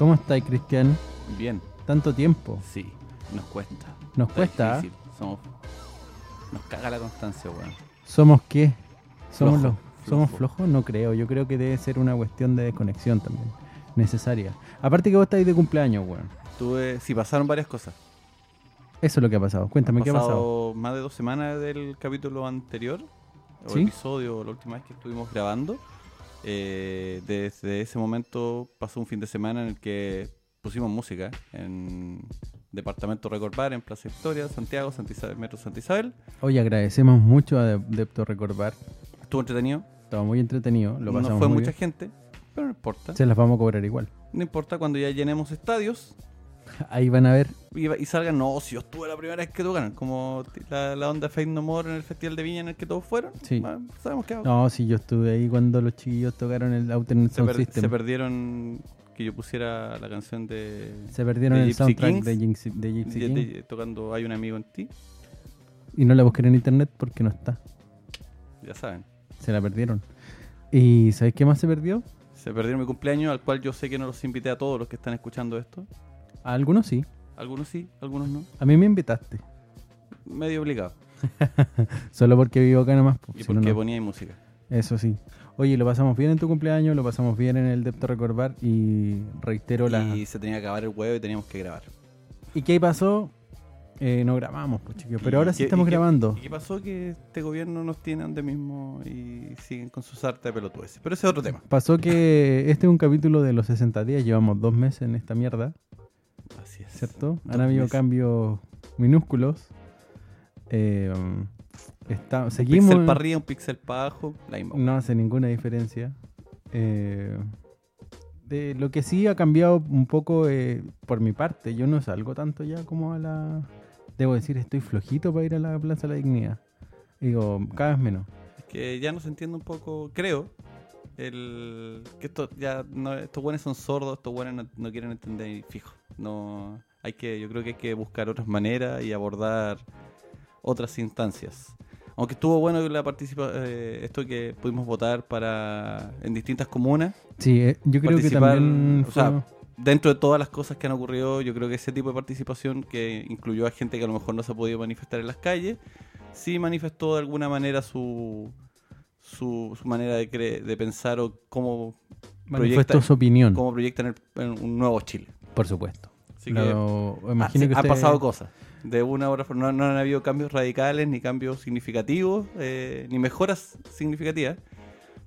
¿Cómo estáis, Cristian? Bien, Tanto tiempo. sí, nos cuesta. Nos Está cuesta. ¿ah? difícil, Somos... Nos caga la constancia, weón. ¿Somos qué? ¿Somos, Flojo, los- ¿Somos flojo. flojos? No creo. Yo creo que debe ser una cuestión de desconexión también. Necesaria. Aparte que vos estáis de cumpleaños, weón. Tuve... Sí, pasaron varias cosas. Eso es lo que ha pasado. Cuéntame, ¿qué ha pasado? pasado más de dos semanas del capítulo anterior, o ¿Sí? episodio, la última vez que estuvimos grabando. Eh, desde ese momento pasó un fin de semana en el que pusimos música en Departamento Record Bar, en Plaza Victoria, Santiago, Santa Isabel, Metro Santa Isabel. Hoy agradecemos mucho a Depto Recordar. Estuvo entretenido. Estaba muy entretenido. Lo no pasamos fue muy mucha bien. gente, pero no importa. Se las vamos a cobrar igual. No importa cuando ya llenemos estadios Ahí van a ver. y, y salgan, no, si yo estuve la primera vez que tocaron, como la, la onda Fade No More en el Festival de Viña en el que todos fueron. Sí. Sabemos que No, si yo estuve ahí cuando los chiquillos tocaron el Alternate Sound per- System. se perdieron que yo pusiera la canción de, Se perdieron de el Gypsy soundtrack Kings. de, Gypsy, de Gypsy de- King. de- tocando Hay un amigo en ti, Y no la busquen en internet porque no está. ya saben. Se la perdieron. ¿Y sabéis qué más se perdió? Se perdieron mi cumpleaños, al cual yo sé que no los invité a todos los que están escuchando esto. Algunos sí. Algunos sí, algunos no. A mí me invitaste. Medio obligado. Solo porque vivo acá nomás. pues, Y porque no. ponía música. Eso sí. Oye, lo pasamos bien en tu cumpleaños, lo pasamos bien en el Depto Recordar y reitero la... Y se tenía que acabar el huevo y teníamos que grabar. ¿Y qué pasó? Eh, no grabamos, pues chiquillos. Pero ¿Y ahora sí qué- estamos y qué- grabando. ¿Y qué pasó? Que este gobierno nos tiene donde mismo y siguen con sus artes de pelotudeces. Pero ese es otro tema. Pasó que este es un capítulo de los 60 días, llevamos dos meses en esta mierda, Así es. ¿cierto? Dos Han habido meses. cambios minúsculos. Eh, está, Un seguimos... pixel para arriba, un pixel para abajo. La misma. No hace ninguna diferencia. Eh, de lo que sí ha cambiado un poco eh, por mi parte, yo no salgo tanto ya como a la... Debo decir, estoy flojito para ir a la Plaza de la Dignidad. Digo, cada vez menos. Es que ya no se entiende un poco, creo, el que esto ya no, estos buenos son sordos, estos buenos no, no quieren entender fijo. No, hay que, yo creo que hay que buscar otras maneras y abordar otras instancias. Aunque estuvo bueno la participa eh, esto que pudimos votar para en distintas comunas. Sí, eh, yo creo que también... o sea, fue- Dentro de todas las cosas que han ocurrido, yo creo que ese tipo de participación que incluyó a gente que a lo mejor no se ha podido manifestar en las calles, sí manifestó de alguna manera su, su, su manera de, cre- de pensar o cómo, manifestó proyecta- su opinión, cómo proyectan el- en un nuevo Chile. por supuesto. Así que Lo- ah, imagino sí, que han usted- pasado cosas. De una hora no, no han habido cambios radicales, ni cambios significativos, eh, ni mejoras significativas.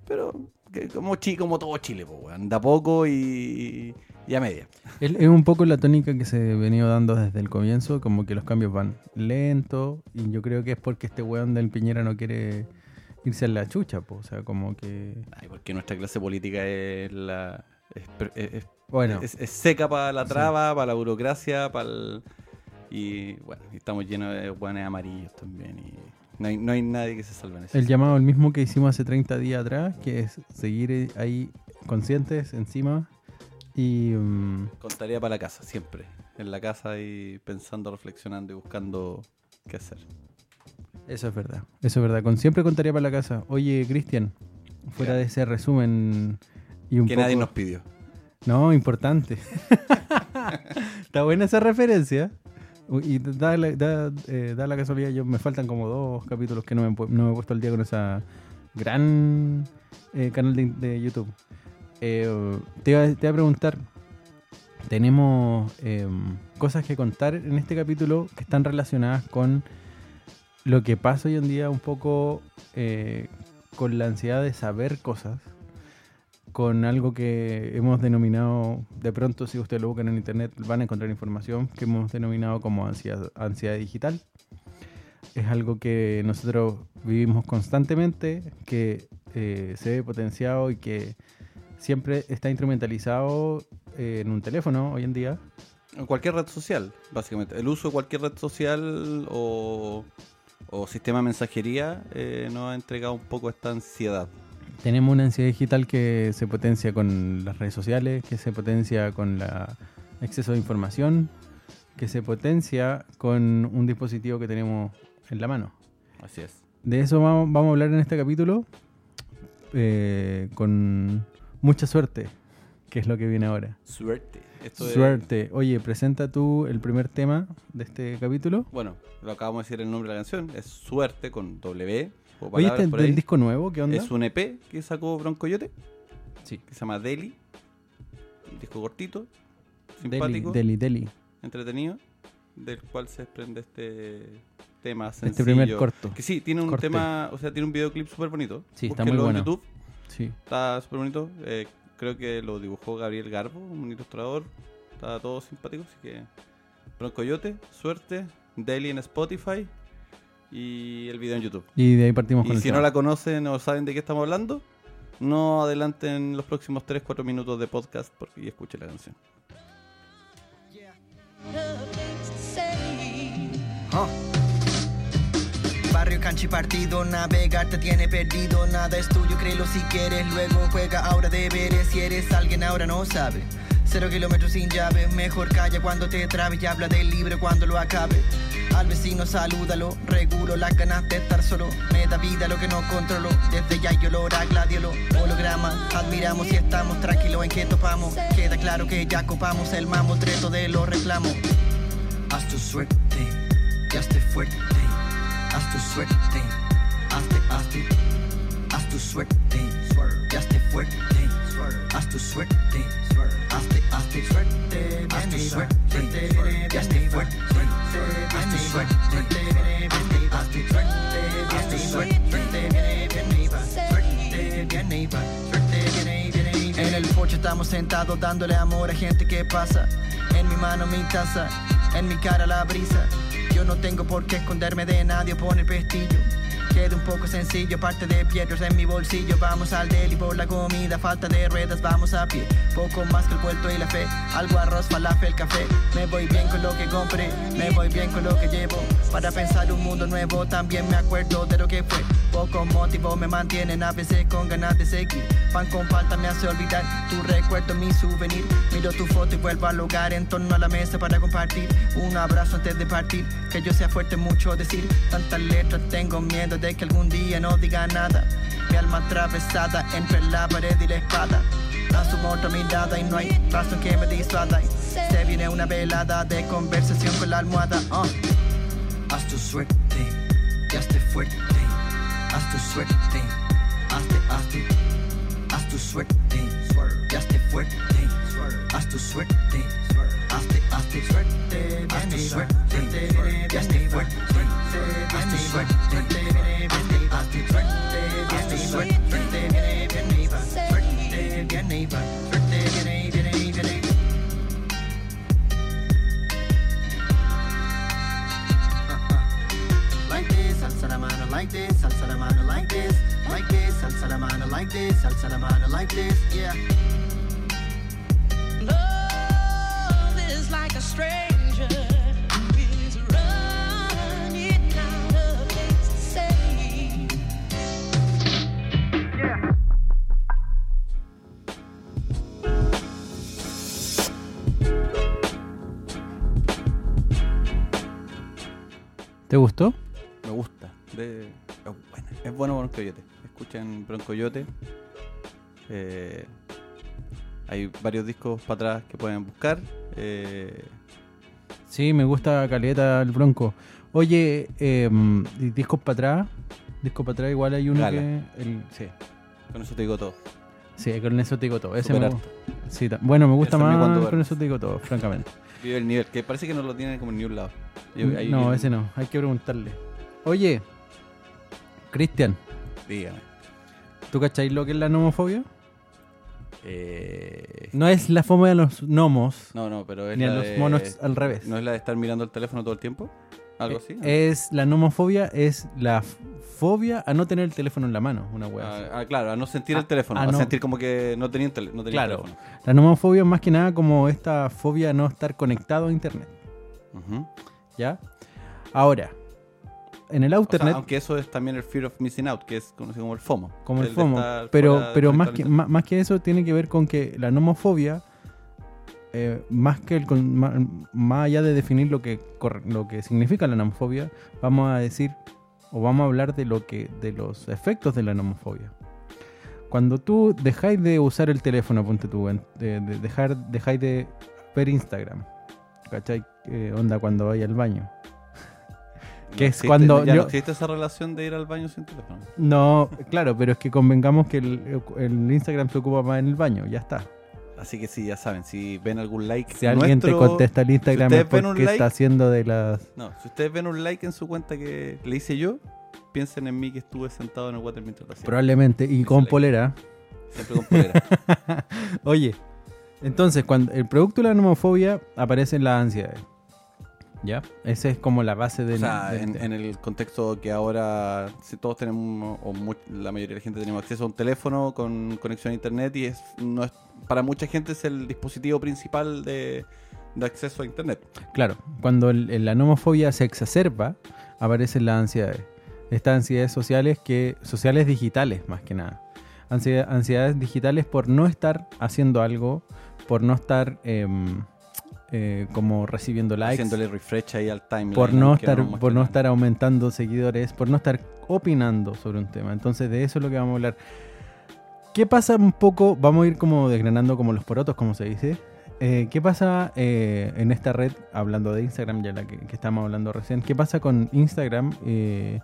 Pero que como, chi, como todo Chile, pues, weón, de a poco y, y a media. Es, es un poco la tónica que se ha venido dando desde el comienzo, como que los cambios van lentos, y yo creo que es porque este weón del Piñera no quiere irse a la chucha, po. o sea, como que... Ay, porque nuestra clase política es la es, es- es- Bueno, es- es seca para la Sí. traba, para la burocracia, para el... Y bueno, estamos llenos de guanes amarillos también. Y no hay, no hay nadie que se salve en eso. el llamado el mismo que hicimos hace 30 días atrás, que es seguir ahí conscientes encima y... mm, Con tarea para la casa, siempre. En la casa y pensando, reflexionando y buscando qué hacer. Eso es verdad, eso es verdad, con siempre contaría para la casa. Oye, Cristian, fuera Ya. de ese resumen y un que poco... nadie nos pidió. No, importante. Está buena esa referencia. Y da la, da, eh, da la casualidad, yo me faltan como dos capítulos que no me, no me he puesto al día con esa gran eh, canal de, de YouTube. Eh, te, iba, te iba a preguntar, tenemos eh, cosas que contar en este capítulo que están relacionadas con lo que pasa hoy en día un poco eh, con la ansiedad de saber cosas con algo que hemos denominado, de pronto si ustedes lo buscan en internet van a encontrar información que hemos denominado como ansiedad, ansiedad digital. Es algo que nosotros vivimos constantemente, que eh, se ve potenciado y que siempre está instrumentalizado eh, en un teléfono hoy en día. En cualquier red social, básicamente. El uso de cualquier red social o, o sistema de mensajería eh, nos ha entregado un poco esta ansiedad. Tenemos una ansiedad digital que se potencia con las redes sociales, que se potencia con el exceso de información, que se potencia con un dispositivo que tenemos en la mano. Así es. De eso vamos, vamos a hablar en este capítulo eh, con mucha suerte, que es lo que viene ahora. Suerte. Esto es- Suerte. Oye, presenta tú el primer tema de este capítulo. bueno, lo acabamos de decir el nombre de la canción. Es Suerte con W. o Oye, este por del ahí. disco nuevo, ¿qué onda? Es un EP que sacó Broncoyote, Sí. que se llama Deli. Un disco cortito, Deli, simpático, Deli, Deli. entretenido, del cual se desprende este tema sencillo. Este primer corto. Que sí, tiene un Corte. tema, o sea, tiene un videoclip súper bonito. Sí, está muy en bueno. YouTube, Sí. está súper bonito. Eh, creo que lo dibujó Gabriel Garbo, un ilustrador. Está todo simpático, así que... Broncoyote, Suerte, Deli en Spotify y el video en YouTube. Y de ahí partimos con Y el si no tema. la conocen o saben de qué estamos hablando, no adelanten los próximos 3-4 minutos de podcast porque y escuchen la canción. Ah. Canchi partido, navegar te tiene perdido, nada es tuyo, créelo si quieres, luego juega ahora deberes, si eres alguien ahora no sabe. Cero kilómetros sin llave, mejor calla cuando te trabes y habla del libro cuando lo acabe. Al vecino salúdalo, regulo las ganas de estar solo, me da vida lo que no controlo, desde ya yo olor a gladiolo, holograma, admiramos y estamos tranquilos en que topamos, queda claro que ya copamos el mamotreto de los reclamos. Haz tu suerte, ya esté fuerte. Tu suerte, hazte, hazte. Haz tu suerte, ya esté fuerte. Haz tu suerte, hazte, hazte. Haz tu suerte, ya esté fuerte. Haz tu suerte, hazte, hazte. Haz tu suerte, suerte, viene y En el porche estamos sentados dándole amor a gente que pasa. En mi mano mi taza, en mi cara la brisa. Yo no tengo por qué esconderme de nadie o poner pestillo. Queda un poco sencillo, parte de piedras en mi bolsillo. Vamos al deli por la comida, falta de ruedas, vamos a pie. Poco más que el vuelto y la fe. Algo arroz, falafel, café. Me voy bien con lo que compré, me voy bien con lo que llevo. Para pensar un mundo nuevo, también me acuerdo de lo que fue. Poco motivo me mantienen a veces con ganas de seguir. Pan con falta me hace olvidar tu recuerdo, mi souvenir. Miro tu foto y vuelvo al lugar en torno a la mesa para compartir. Un abrazo antes de partir, que yo sea fuerte mucho decir. Tantas letras tengo miedo de que algún día no diga nada. Mi alma atravesada entre la pared y la espada. Asumo otra mirada y no hay razón que me disuada. Se viene una velada de conversación con la almohada. ah. Haz tu suerte, ya esté fuerte. Haz tu suerte, hazte, hazte. Haz tu suerte, ya esté fuerte. Haz tu suerte, hazte, hazte. Haz tu suerte, ya esté fuerte. Haz tu suerte, hazte, hazte. Haz tu suerte, viene, viene y va. Suerte, viene y va. Suerte, viene, viene, viene. like this, alza la mano like this, alza la mano like this, like this, alza la mano like this, alza la mano like this, yeah. Love ¿Te gustó? Me gusta. De, es buena. Es bueno Broncoyote. Escuchen Broncoyote. Eh, hay varios discos para atrás que pueden buscar. Eh, Sí, me gusta Caleta el Bronco. Oye, eh, discos para atrás. Discos para atrás, igual hay uno Gala. que. El, sí, con eso te digo todo. sí, con eso te digo todo. Ese me, sí, bueno, me gusta más con eso te digo todo, francamente. Vive el nivel, que parece que no lo tienen como en ningún lado. Yo- no, viene- ese no, hay que preguntarle. Oye, Cristian, Dígame. ¿tú cacháis lo que es la nomofobia? Eh, No es la fobia a los gnomos, no, no, pero es ni a la los de- monos al revés. ¿No es la de estar mirando el teléfono todo el tiempo? ¿Algo así? Eh, Es la nomofobia, es la fobia a no tener el teléfono en la mano, una wea. así. Ah, ah, claro, a no sentir A- el teléfono. a A, no- sentir como que no tenía, tele- no tenía Claro. teléfono. La nomofobia es más que nada como esta fobia a no estar conectado a internet. ¿ya? Ahora, en el O sea, Outernet, aunque eso es también el fear of missing out, que es conocido como el FOMO. como el FOMO, pero, pero más, que, más, más que eso tiene que ver con que la nomofobia, eh, más que el, más, más allá de definir lo que, lo que significa la nomofobia, vamos a decir o vamos a hablar de lo que de los efectos de la nomofobia. Cuando tú dejáis de usar el teléfono, ponte tú, de, de dejar, dejáis de per Instagram. ¿Cachai? Eh, onda cuando vaya al baño. Que No es existe- cuando Ya yo- no existe esa relación de ir al baño sin teléfono. No, claro, pero es que convengamos que el, el Instagram se ocupa más en el baño, ya está. Así que sí, ya saben, si ven algún like Si alguien te contesta el Instagram si es porque like- está haciendo de las... No, si ustedes ven un like en su cuenta que le hice yo, piensen en mí que estuve sentado en el water mientras lo hacía. Probablemente, y con like. polera. Siempre con polera. Oye, entonces, cuando el producto de la nomofobia aparece en las ansiedades. ¿Ya? Esa es como la base de... o sea, en, en el contexto que ahora si todos tenemos, o mu- la mayoría de la gente tenemos acceso a un teléfono con conexión a internet y es, no es para mucha gente es el dispositivo principal de, de acceso a internet. Claro, cuando el- la nomofobia se exacerba, aparecen las ansiedades. Estas ansiedades sociales que sociales digitales más que nada. Ansiedad- ansiedades digitales por no estar haciendo algo, por no estar em, eh, como recibiendo likes, Haciéndole refresh ahí al timeline. por no estar por no estar aumentando seguidores, por no estar opinando sobre un tema. Entonces de eso es lo que vamos a hablar. ¿Qué pasa un poco? Vamos a ir como desgranando como los porotos, como se dice. Eh, ¿Qué pasa eh, en esta red, hablando de Instagram, ya la que, que estamos hablando recién? ¿Qué pasa con Instagram? Eh,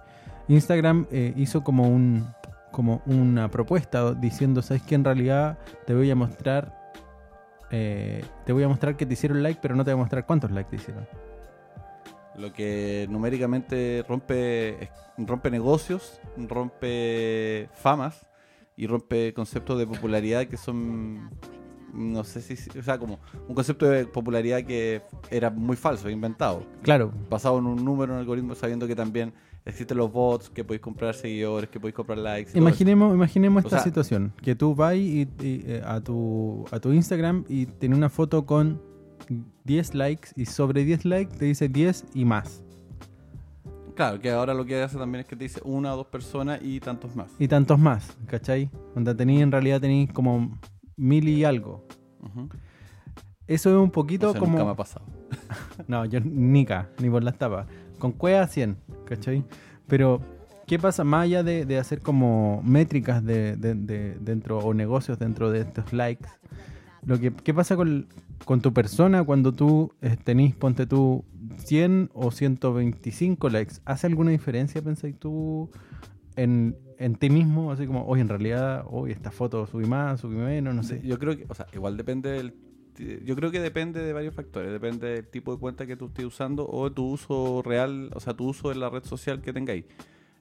Instagram hizo como un como una propuesta diciendo, ¿sabes qué? En realidad te voy a mostrar eh, te voy a mostrar que te hicieron like, pero no te voy a mostrar cuántos likes te hicieron. Lo que numéricamente rompe, rompe negocios, rompe famas y rompe conceptos de popularidad que son, no sé si, o sea, como un concepto de popularidad que era muy falso, inventado, Claro, basado en un número, un algoritmo, sabiendo que también existen los bots, que podéis comprar seguidores, que podéis comprar likes. Imaginemos, imaginemos O esta sea- situación, que tú vas y, y, eh, a, tu, a tu Instagram y tiene una foto con 10 likes y sobre 10 likes te dice 10 y más. Claro, que ahora lo que hace también es que te dice una o dos personas y tantos más. Y tantos más, ¿cachai? Donde tenéis en realidad tenéis como mil y algo. Eso es un poquito O sea, como... nunca me ha pasado. No, yo ni ca, ni por las tapas. Con cueva 100, ¿cachai? Pero, ¿qué pasa más allá de, hacer como métricas de- dentro o negocios dentro de estos likes? Lo que, ¿Qué pasa con, con tu persona cuando tú eh, tenés, ponte tú, 100 o 125 likes? ¿Hace alguna diferencia, pensáis tú, en, en ti mismo? Así como, hoy en realidad, hoy esta foto subí más, subí menos, no sé. Yo creo que, o sea, igual depende del. Yo creo que depende de varios factores. Depende del tipo de cuenta que tú estés usando o tu uso real, o sea, tu uso de la red social que tengáis.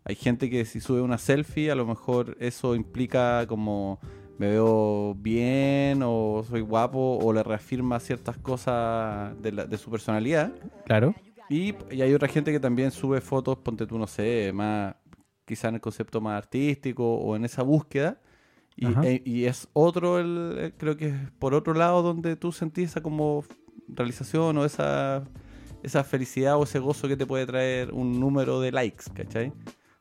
Hay gente que si sube una selfie, a lo mejor eso implica como me veo bien o soy guapo o le reafirma ciertas cosas de, la- de su personalidad. Claro. Y, y hay otra gente que también sube fotos, ponte tú, no sé, más quizá en el concepto más artístico o en esa búsqueda. Y, e- y es otro, el, eh, creo que es por otro lado donde tú sentís esa como realización o esa, esa felicidad o ese gozo que te puede traer un número de likes, ¿cachai?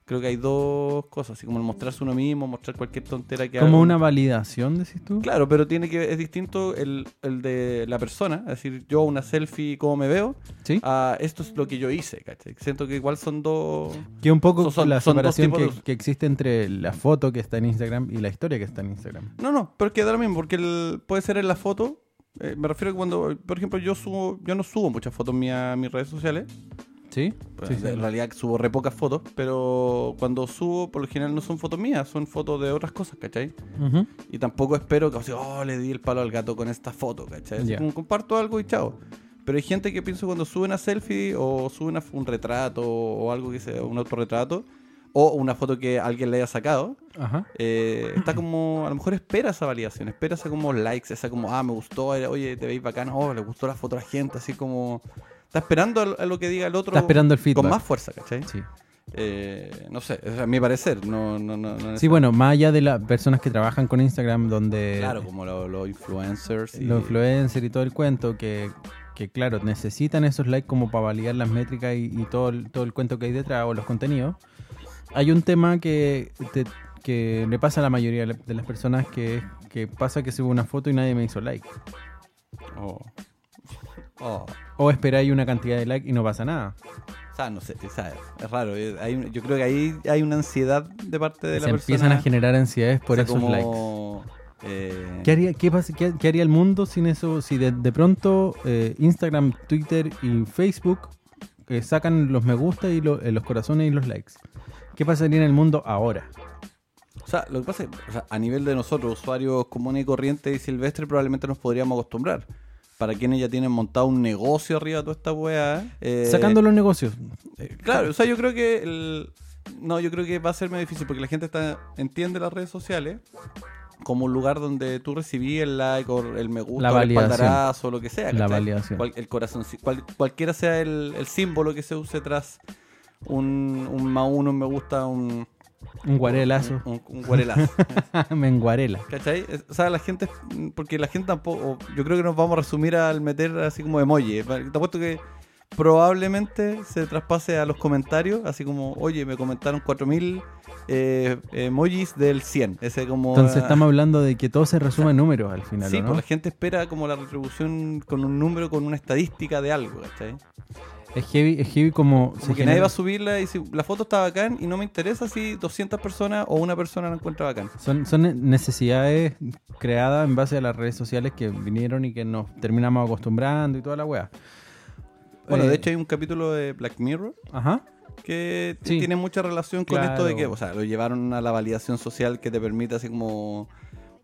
Creo que hay dos cosas, así como el mostrarse uno mismo, mostrar cualquier tontera que Como haga una uno. validación, decís tú. Claro, pero tiene que es distinto el, el de la persona, es decir, yo una selfie, cómo me veo, Sí. a esto es lo que yo hice, ¿cachai? Siento que igual son dos... Que un poco Son- la son separación que, de que existe entre la foto que está en Instagram y la historia que está en Instagram. No, no, pero es que da lo mismo, porque el- puede ser en la foto, eh, me refiero a que cuando, por ejemplo, yo subo, yo no subo muchas fotos mías a mis redes sociales, ¿Sí? pues, Sí, sí. en realidad subo re pocas fotos, pero cuando subo, por lo general no son fotos mías, son fotos de otras cosas, ¿cachai? Ujú. Y tampoco espero que, o sea, oh, le di el palo al gato con esta foto, ¿cachai? Ya. como comparto algo y chao. Pero hay gente que pienso cuando sube una selfie o sube una- un retrato o algo que sea un autorretrato o una foto que alguien le haya sacado, Ajá. eh, está como, a lo mejor espera esa validación, espera esa como likes, esa como, ah, me gustó, oye, te veis bacán, oh, le gustó la foto a la gente, así como, está esperando a lo, que diga el otro Está esperando el feedback. con más fuerza, ¿cachai? Sí. Eh, no sé, a mi parecer, no, no, no, no Sí, bueno, más allá de las personas que trabajan con Instagram, donde Claro, como lo- los influencers y... los influencers y todo el cuento, que, que claro, necesitan esos likes como para validar las métricas y, y todo, el, todo el cuento que hay detrás o los contenidos. Hay un tema que, te- que le pasa a la mayoría de las personas que, que pasa que subo una foto y nadie me hizo like. Oh. Oh. O esperáis una cantidad de likes y no pasa nada. O sea, no sé, o sea, es raro. eh, hay yo creo que ahí hay una ansiedad de parte de Se la empiezan persona. a generar ansiedades por o sea, esos como, likes. Eh, ¿Qué haría, qué, pasa- qué- qué haría el mundo sin eso? Si de, de pronto eh, Instagram, Twitter y Facebook eh, sacan los me gusta y lo- los corazones y los likes. ¿Qué pasaría en el mundo ahora? O sea, lo que pasa es o sea, a nivel de nosotros, usuarios comunes y corrientes y silvestres, probablemente nos podríamos acostumbrar. Para quienes ya tienen montado un negocio arriba de toda esta weá. eh, Sacando los negocios. Claro, o sea, yo creo que el... No, yo creo que va a ser muy difícil porque la gente está entiende las redes sociales como un lugar donde tú recibí el like o el me gusta La o el espaldarazo o lo que sea. La validación. Cual- el corazón, cual- cualquiera sea el, el símbolo que se use tras un, un más uno, un me gusta, un, Un guarelazo. un, un guarelazo. Me enguarela. ¿Cachai? O sea, la gente, porque la gente tampoco, yo creo que nos vamos a resumir al meter así como emoji. Te apuesto que probablemente se traspase a los comentarios, así como, oye, me comentaron 4000 eh, emojis del 100. Ese como... Entonces estamos hablando de que todo se resume en números al final, Sí, ¿o ¿no? pues la gente espera como la retribución con un número, con una estadística de algo, ¿cachai? Es heavy, es heavy como... Como que genera- nadie va a subirla y si la foto está bacán y no me interesa si 200 personas o una persona la encuentra bacán. Son, son necesidades creadas en base a las redes sociales que vinieron y que nos terminamos acostumbrando y toda la wea. Bueno, Eh, de hecho hay un capítulo de Black Mirror Ajá. que Sí. tiene mucha relación con esto de que, o sea, lo llevaron a la validación social que te permite así como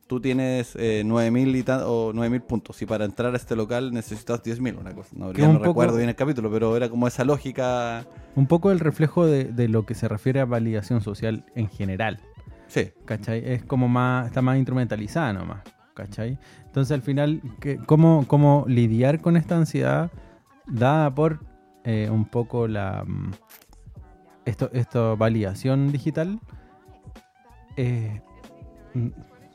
tú tienes eh, 9000 y tan- o 9000 puntos y para entrar a este local necesitas 10000, una cosa. No, ya un no poco- recuerdo bien el capítulo, pero era como esa lógica. Un poco el reflejo de, de lo que se refiere a validación social en general. Sí. ¿Cachai? Es como más, está más instrumentalizada nomás. ¿Cachai? Entonces al final, ¿qué- ¿cómo, cómo lidiar con esta ansiedad dada por eh, un poco la mm, esto, esto validación digital? Eh,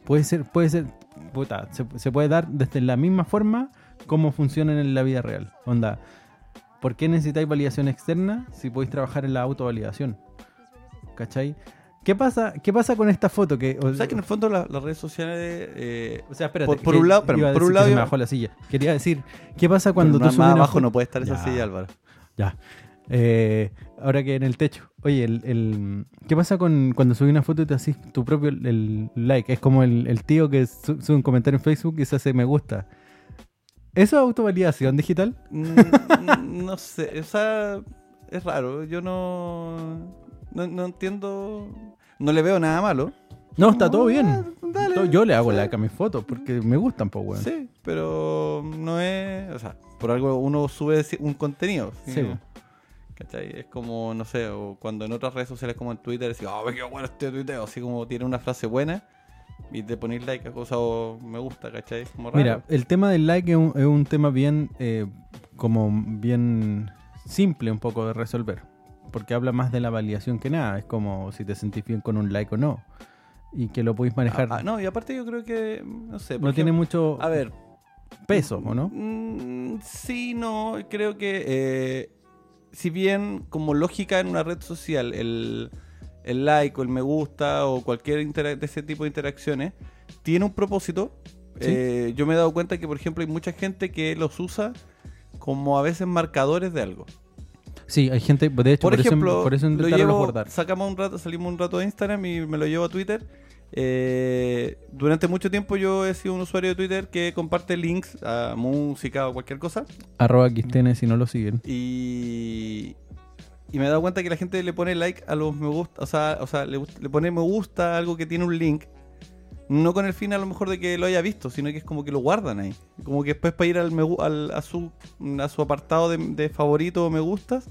puede ser, puede ser, puta, se, se puede dar desde la misma forma como funcionan en la vida real. Onda, ¿por qué necesitáis validación externa si podéis trabajar en la autovalidación? ¿Cachai? ¿Qué pasa, ¿Qué pasa con esta foto? Que, o, O sea que en el fondo la- las redes sociales... eh, o sea, espérate. por- por un lado- a por un decir que lado se me bajó la silla. Quería decir, ¿qué pasa cuando tú más abajo no puede estar esa Ya. silla, Álvaro. Ya. Eh, ahora que en el techo. Oye, el, el- ¿qué pasa con cuando subes una foto y te haces tu propio el, like? Es como el, el tío que su- sube un comentario en Facebook y se hace me gusta. ¿Eso es autovalidación digital? Mm, no sé, o sea, es raro. Yo no, no, no entiendo, no le veo nada malo. No, está todo Ah, bien. dale. Yo le hago like a mis fotos porque me gustan, pues, weón. Sí, pero no es, o sea, por algo uno sube un contenido. ¿sí? Sí. ¿Cachai? Es como, no sé, o cuando en otras redes sociales como en Twitter decís, oh, qué bueno este tuiteo, así como tiene una frase buena y te pones like a cosas o me gusta, ¿cachai? Es como raro. Mira, el tema del like es un, es un tema bien, eh, como bien simple un poco de resolver. Porque habla más de la validación que nada. Es como si te sentís bien con un like o no. Y que lo podéis manejar. Ah, ah, no, y aparte yo creo que, no sé, no tiene mucho A ver, peso, ¿o no? Mm, sí, no, creo que eh, si bien como lógica en una red social el, el like o el me gusta o cualquier de ese tipo de interacciones tiene un propósito, Sí. eh, yo me he dado cuenta que por ejemplo hay mucha gente que los usa como a veces marcadores de algo. Sí, hay gente, de hecho, Por, por, ejemplo, eso, por eso lo llevo, guardar. sacamos un rato, salimos un rato de Instagram y me lo llevo a Twitter. Eh, durante mucho tiempo yo he sido un usuario de Twitter que comparte links a música o cualquier cosa. Arroba Quistene si no lo siguen. Y, y me he dado cuenta que la gente le pone like a los me gusta, o sea, o sea le, pone me gusta a algo que tiene un link. No con el fin a lo mejor de que lo haya visto, sino que es como que lo guardan ahí. Como que después para ir al, me al- a, su, a su apartado de, de favoritos o me gustas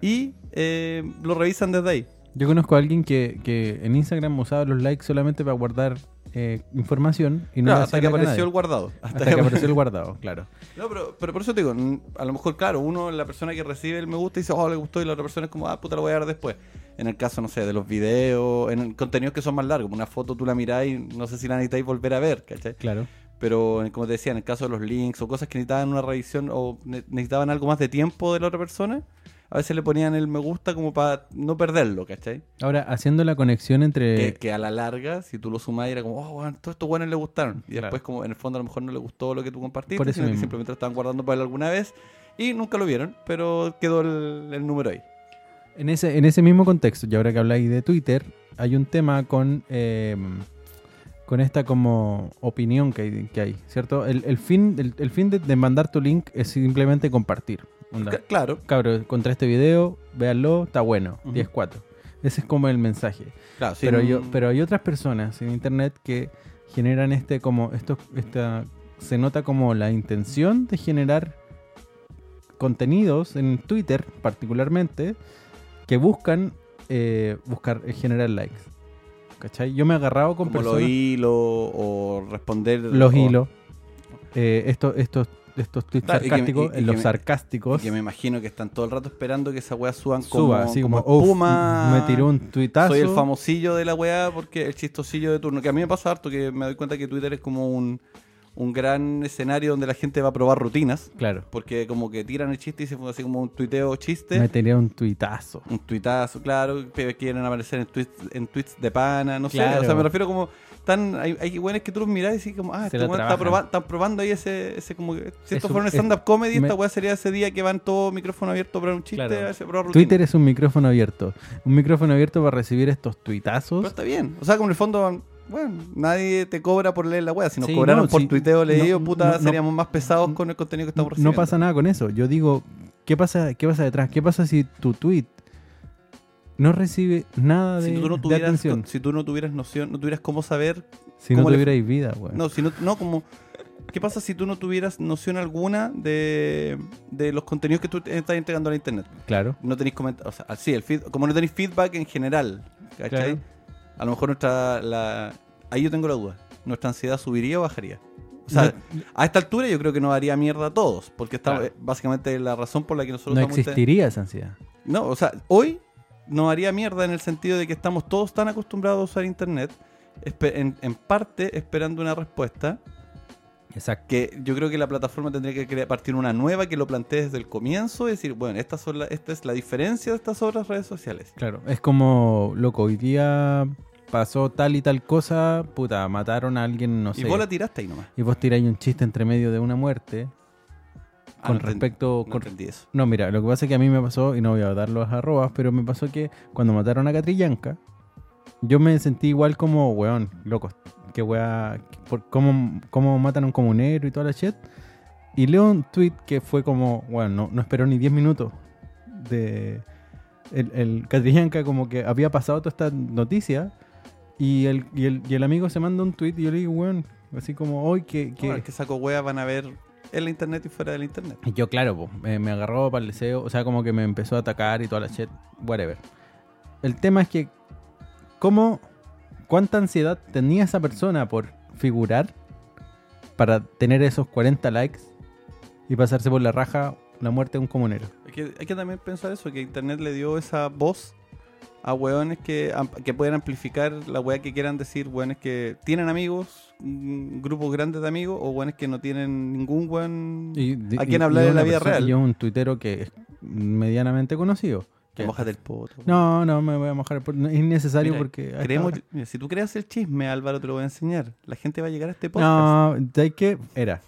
y eh, lo revisan desde ahí. Yo conozco a alguien que, que en Instagram usaba los likes solamente para guardar eh, información y no Claro, hasta que apareció el guardado. Hasta que apareció el guardado, claro. No, pero, pero por eso te digo, a lo mejor, claro, uno, la persona que recibe el me gusta, dice, oh, le gustó, y la otra persona es como, ah, puta, lo voy a dar después. En el caso, no sé, de los videos, en contenidos que son más largos, una foto tú la mirás y no sé si la necesitáis volver a ver, ¿cachai? Claro. Pero, como te decía, en el caso de los links o cosas que necesitaban una revisión o ne- necesitaban algo más de tiempo de la otra persona, a veces le ponían el me gusta como para no perderlo, ¿cachai? Ahora, haciendo la conexión entre... que, que a la larga, si tú lo sumas, era como, oh, bueno, todos estos buenos le gustaron. Y Claro. después, como en el fondo, a lo mejor no le gustó lo que tú compartiste, Por eso sino que simplemente lo estaban guardando para él alguna vez y nunca lo vieron, pero quedó el, el número ahí. En ese, en ese mismo contexto, y ahora que habláis de Twitter, hay un tema con eh, con esta como opinión que hay, que hay ¿cierto? El, el fin, el, el fin de, de mandar tu link es simplemente compartir. Onda, Claro, Cabros, contra este video, véanlo, está bueno, Ujú. 10-4. Ese es como el mensaje. claro. sí, pero, yo, pero hay otras personas en internet que generan este como esto esta se nota como la intención de generar contenidos en Twitter particularmente que buscan eh, buscar eh, generar likes ¿cachai? yo me he agarrado con como los personas hilos o responder. los o- hilos eh, estos estos estos tweets Claro, me- sarcásticos en que los me- sarcásticos y Que me imagino que están todo el rato esperando que esa weá suban como, suba así como, como "Uf, espuma. me tiró un tuitazo Soy el famosillo de la weá porque el chistosillo de turno. Que a mí me pasa harto que me doy cuenta que Twitter es como un, un gran escenario donde la gente va a probar rutinas. claro Porque como que tiran el chiste y se fue así como un tuiteo chiste. me tiré un tuitazo Un tuitazo, claro. Quieren aparecer en tweets, en tweets de pana, no sé. Claro. O sea, me refiero como. Tan, hay, hay buenos que tú los mirás y decís como, ah, este weón está proba- están probando ahí ese, ese como que, si Es esto fuera un stand-up comedy, me- esa weá sería ese día que van todo micrófono abierto para un chiste, Claro. ese. Twitter es un micrófono abierto. Un micrófono abierto para recibir estos tuitazos. Pero está bien. O sea, como en el fondo, bueno, nadie te cobra por leer la weá. Si nos Sí, cobraron no, por tuiteo leído, No, puta, no, no. seríamos más pesados con el contenido que estamos No recibiendo. pasa nada con eso. Yo digo, ¿qué pasa, qué pasa detrás? ¿Qué pasa si tu tweet no recibe nada de, Si tú, no de tuvieras, atención? si tú no tuvieras noción, no tuvieras cómo saber Si no cómo le- tuvierais vida, güey. No, si no, no, como. ¿Qué pasa si tú no tuvieras noción alguna de, de los contenidos que tú estás entregando a la internet? Claro. No tenéis comentarios. O sea, sí, el feed, como no tenéis feedback en general, ¿cachai? Claro. A lo mejor nuestra. La, ahí yo tengo la duda. ¿Nuestra ansiedad subiría o bajaría? O sea, No- a esta altura yo creo que nos haría mierda a todos. Porque está, Claro. eh, básicamente la razón por la que nosotros No estamos. existiría esa ansiedad. No, o sea, hoy nos haría mierda en el sentido de que estamos todos tan acostumbrados a usar internet, en, en parte esperando una respuesta, Exacto. que yo creo que la plataforma tendría que partir una nueva que lo plantee desde el comienzo y decir, bueno, estas son la- esta es la diferencia de estas otras redes sociales. Claro. Es como, loco, hoy día pasó tal y tal cosa, puta, mataron a alguien, no sé. y vos la tiraste ahí nomás. y vos tiráis un chiste entre medio de una muerte. Ah, con no respecto. No con- eso. No, mira, lo que pasa es que a mí me pasó, y no voy a dar los arrobas, pero me pasó que cuando mataron a Catrillanca, yo me sentí igual como, weón, loco, que weá, por cómo, cómo matan a un comunero y toda la shit. Y leo un tweet que fue como, bueno, no, no esperó ni 10 minutos de... El, el Catrillanca como que había pasado toda esta noticia y el, y el, y el amigo se manda un tweet y yo le digo, weón, así como, hoy que... que... Que saco wea van a ver en la internet y fuera del internet. Y yo, claro, po, me, me agarró para el deseo, o sea, como que me empezó a atacar y toda la shit, whatever. El tema es que, ¿cómo, cuánta ansiedad tenía esa persona por figurar para tener esos 40 likes y pasarse por la raja la muerte de un comunero? Hay que, hay que también pensar eso, que internet le dio esa voz a weones que, que pueden amplificar la wea que quieran decir, weones que tienen amigos, mm, grupos grandes de amigos, o weones que no tienen ningún de- a quien hablar en la vida real. Y un tuitero que es medianamente conocido. que Que- mojate el poto. No, no, me voy a mojar. por- no, Es innecesario Mira, porque... Creemos, mira, si tú creas el chisme, Álvaro, te lo voy a enseñar. La gente va a llegar a este podcast. No, ¿sabes qué? Era.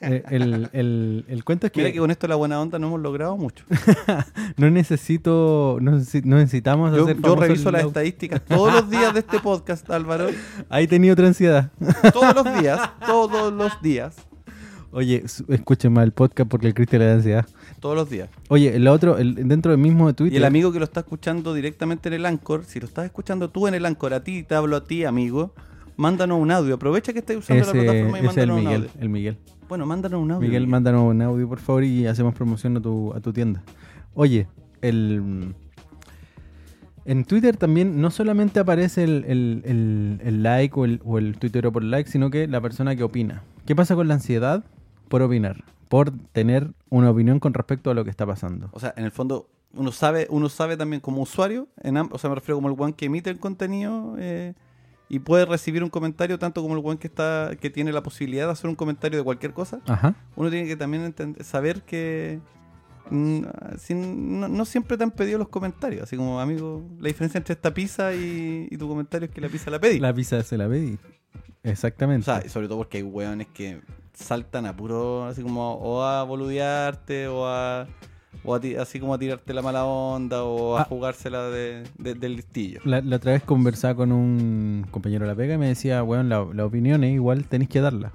Eh, el, el, el cuento es que... Mira que con esto la buena onda no hemos logrado mucho. No necesito, no, necesi- no necesitamos Yo, hacer yo reviso las estadísticas todos los días de este podcast, Álvaro. Ahí tenía otra ansiedad. Todos los días, todos los días, Oye, escuchen más el podcast porque el Cristian le da ansiedad. todos los días. Oye, el otro, el, dentro del mismo de Twitter. Y el amigo que lo está escuchando directamente en el Anchor, si lo estás escuchando tú en el Anchor, a ti te hablo a ti, amigo, mándanos un audio. Aprovecha que estás usando la plataforma y ese es el mándanos un Miguel, audio. el Miguel. Bueno, mándanos un audio. Miguel, mándanos un audio, por favor, y hacemos promoción a tu, a tu tienda. Oye, el... En Twitter también no solamente aparece el, el- el- el like o el, o el tuitero por like, sino que la persona que opina. ¿Qué pasa con la ansiedad por opinar? Por tener una opinión con respecto a lo que está pasando. O sea, en el fondo, uno sabe, uno sabe también como usuario, en o sea, me refiero como el one que emite el contenido eh, y puede recibir un comentario, tanto como el one que está, que tiene la posibilidad de hacer un comentario de cualquier cosa. Ajá. Uno tiene que también entender- saber que mm, no, no siempre te han pedido los comentarios. Así como, amigo, la diferencia entre esta pizza y, y tu comentario es que la pizza la pedí. La pizza se la pedí. O Exactamente. sea, y sobre todo porque hay hueones que saltan a puro, así como, o a boludearte, o a, O a ti- así como a tirarte la mala onda o a Ah. jugársela de, de- del listillo. La, la otra vez conversaba con un compañero de la pega y me decía, weón, la, la opinión es igual tenéis que darla.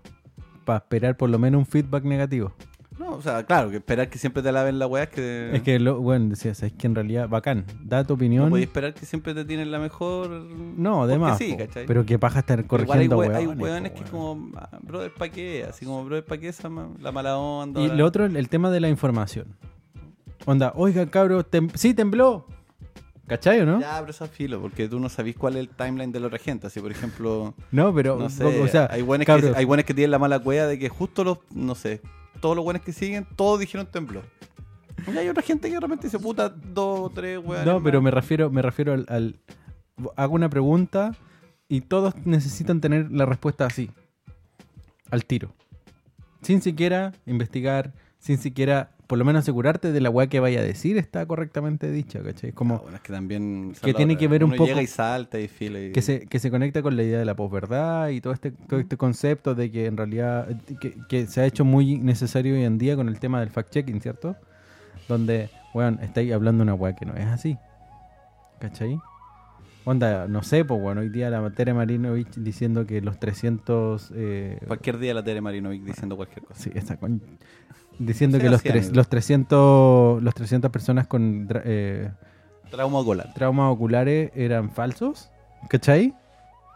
Para esperar por lo menos un feedback negativo. No, o sea, claro, que esperar que siempre te laven la weá es que. Es que, lo, bueno, decía, es que en realidad, bacán, da tu no opinión. podéis esperar que siempre te tienen la mejor. No, además. pero que paja estar Pero igual hay, corrigiendo we- hay weones, que como, ah, brother, ¿pa' qué? Así como, brother, ¿pa' qué esa la mala onda? Y la- lo otro, el tema de la información. Onda, oiga, cabro, tem- sí, tembló. ¿Cachai o no? Ya, pero eso es filo, porque tú no sabís cuál es el timeline de la otra gente. Así, por ejemplo, No, pero, no sé, o sea, hay buenos que, hay buenos que tienen la mala cueva de que justo los, no sé, todos los buenos que siguen, todos dijeron tembló. Y hay otra gente que realmente dice, puta, dos o tres weones. No, pero me refiero, me refiero al, al- Hago una pregunta y todos necesitan tener la respuesta así. Al tiro. Sin siquiera investigar, sin siquiera, por lo menos asegurarte de la weá que vaya a decir está correctamente dicha, ¿cachai? Ah, Como bueno, es que también... que tiene que ver un Uno poco- llega y salta y fila y... que se, que se conecta con la idea de la posverdad y todo este, todo este concepto de que en realidad que, que se ha hecho muy necesario hoy en día con el tema del fact-checking, ¿cierto? Donde, weón, estáis hablando una weá que no es así. ¿Cachai? Onda, no sé, pues bueno, hoy día la Tere Marinovich diciendo que los 300... eh, Cualquier día la Tere Marinovic diciendo cualquier cosa. sí, esa con- diciendo que los, tres, los 300 los 300 personas con eh, Trauma ocular. traumas oculares eran falsos, ¿cachai?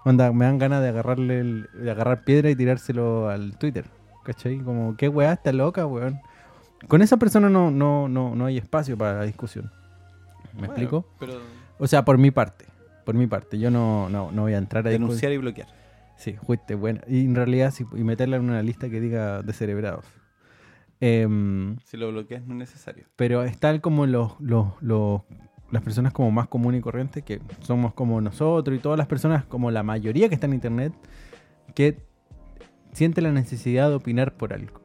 Onda, me dan ganas de agarrarle el- de agarrar piedra y tirárselo al Twitter, ¿cachai? Como, qué weá, está loca, weón. Con esa persona no, no, no, no hay espacio para la discusión. ¿Me Bueno, explico? Pero O sea, por mi parte. Por mi parte. Yo no, no, no voy a entrar a denunciar y bloquear. Sí, fuiste buena. Y en realidad, sí, y meterla en una lista que diga descerebrados. Em, Si lo bloqueas no es necesario. pero están como los, los, los- las personas como más comunes y corrientes, que somos como nosotros y todas las personas, como la mayoría que está en internet, que siente la necesidad de opinar por algo.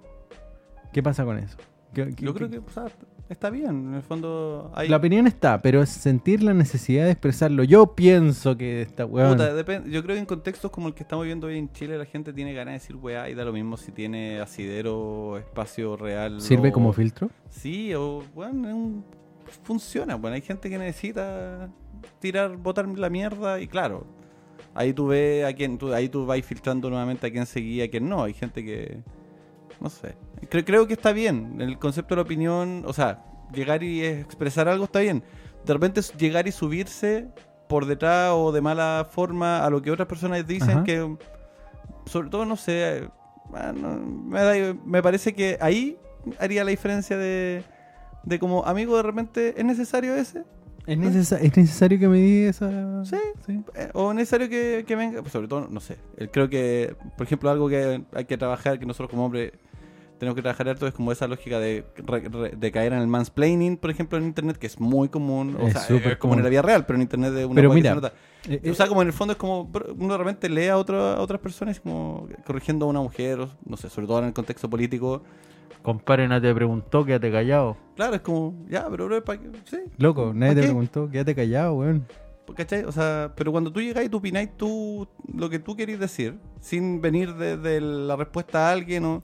¿Qué pasa con eso? ¿Qué- qué- Yo creo qué- que sea, está bien. En el fondo hay... La opinión está, pero es sentir la necesidad de expresarlo. Yo pienso que esta depende- yo creo que en contextos como el que estamos viendo hoy en Chile, la gente tiene ganas de decir weá y da lo mismo si tiene asidero, espacio real. ¿Sirve o- como filtro? Sí, o bueno, funciona. Bueno, hay gente que necesita tirar, botar la mierda y claro, ahí tú ves a quién, tú, ahí tú vas filtrando nuevamente a quién seguía, a quién no. Hay gente que, no sé. Cre- creo que está bien. El concepto de la opinión, o sea, llegar y expresar algo está bien. De repente llegar y subirse por detrás o de mala forma a lo que otras personas dicen Ajá. que, sobre todo, no sé, bueno, me, da- me parece que ahí haría la diferencia de, de como amigo de repente, ¿es necesario ese? ¿Es, necesa- ¿Es necesario que me diga esa.? Sí. Eh, ¿O es necesario que, que venga? Pues sobre todo, no sé. Eh, Creo que, por ejemplo, algo que hay que trabajar, que nosotros como hombres tenemos que trabajar harto, es como esa lógica de, re- re- de caer en el mansplaining, por ejemplo, en Internet, que es muy común. O Es sea, es como en común. la vida real, pero en Internet de una Pero que mira, se nota. Eh, eh, O sea, como en el fondo es como uno de repente lee a, otro- a otras personas como corrigiendo a una mujer, o, no sé, sobre todo en el contexto político. Compadre, nadie te preguntó, quédate callado. Claro, es como, ya, pero bro, ¿para qué? Sí, Loco, nadie ¿Pa' te qué? preguntó, quédate callado, weón. ¿cachai? O sea, pero cuando tú llegas y tú opináis tú lo que tú querís decir, sin venir de, de la respuesta a alguien o...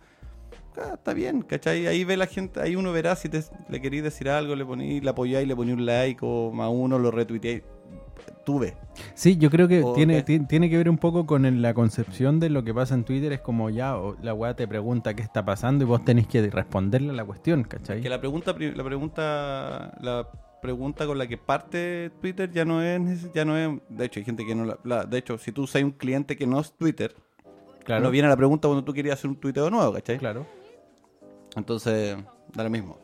ah, está bien, ¿cachai? Ahí ve la gente, ahí uno verá si te, le querís decir algo, le ponéis, le apoyáis, le ponéis un like o más uno, lo retuiteáis. Tú ves. Sí, yo creo que O tiene, tiene que ver un poco con la concepción de lo que pasa en Twitter. Es como ya, o la weá te pregunta qué está pasando y vos tenés que responderle a la cuestión, ¿cachai? Que la pregunta, la pregunta, la pregunta con la que parte Twitter ya no es, ya no es, de hecho hay gente que no la, la- de hecho si tú usas un cliente que no es Twitter, Claro, no viene la pregunta cuando tú querías hacer un tuiteo nuevo, ¿cachai? claro. Entonces, da lo mismo.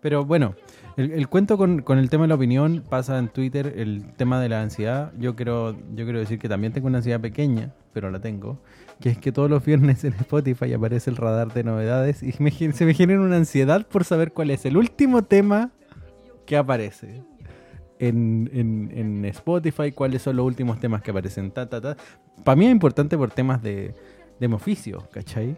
Pero bueno, el, el cuento con, con el tema de la opinión pasa en Twitter, el tema de la ansiedad. Yo quiero, yo quiero decir que también tengo una ansiedad pequeña, pero la tengo. Que es que todos los viernes en Spotify aparece el radar de novedades y me se me genera una ansiedad por saber cuál es el último tema que aparece. En, en- en Spotify, cuáles son los últimos temas que aparecen. Ta, ta, ta. Para mí es importante por temas de, de mi oficio, ¿cachai?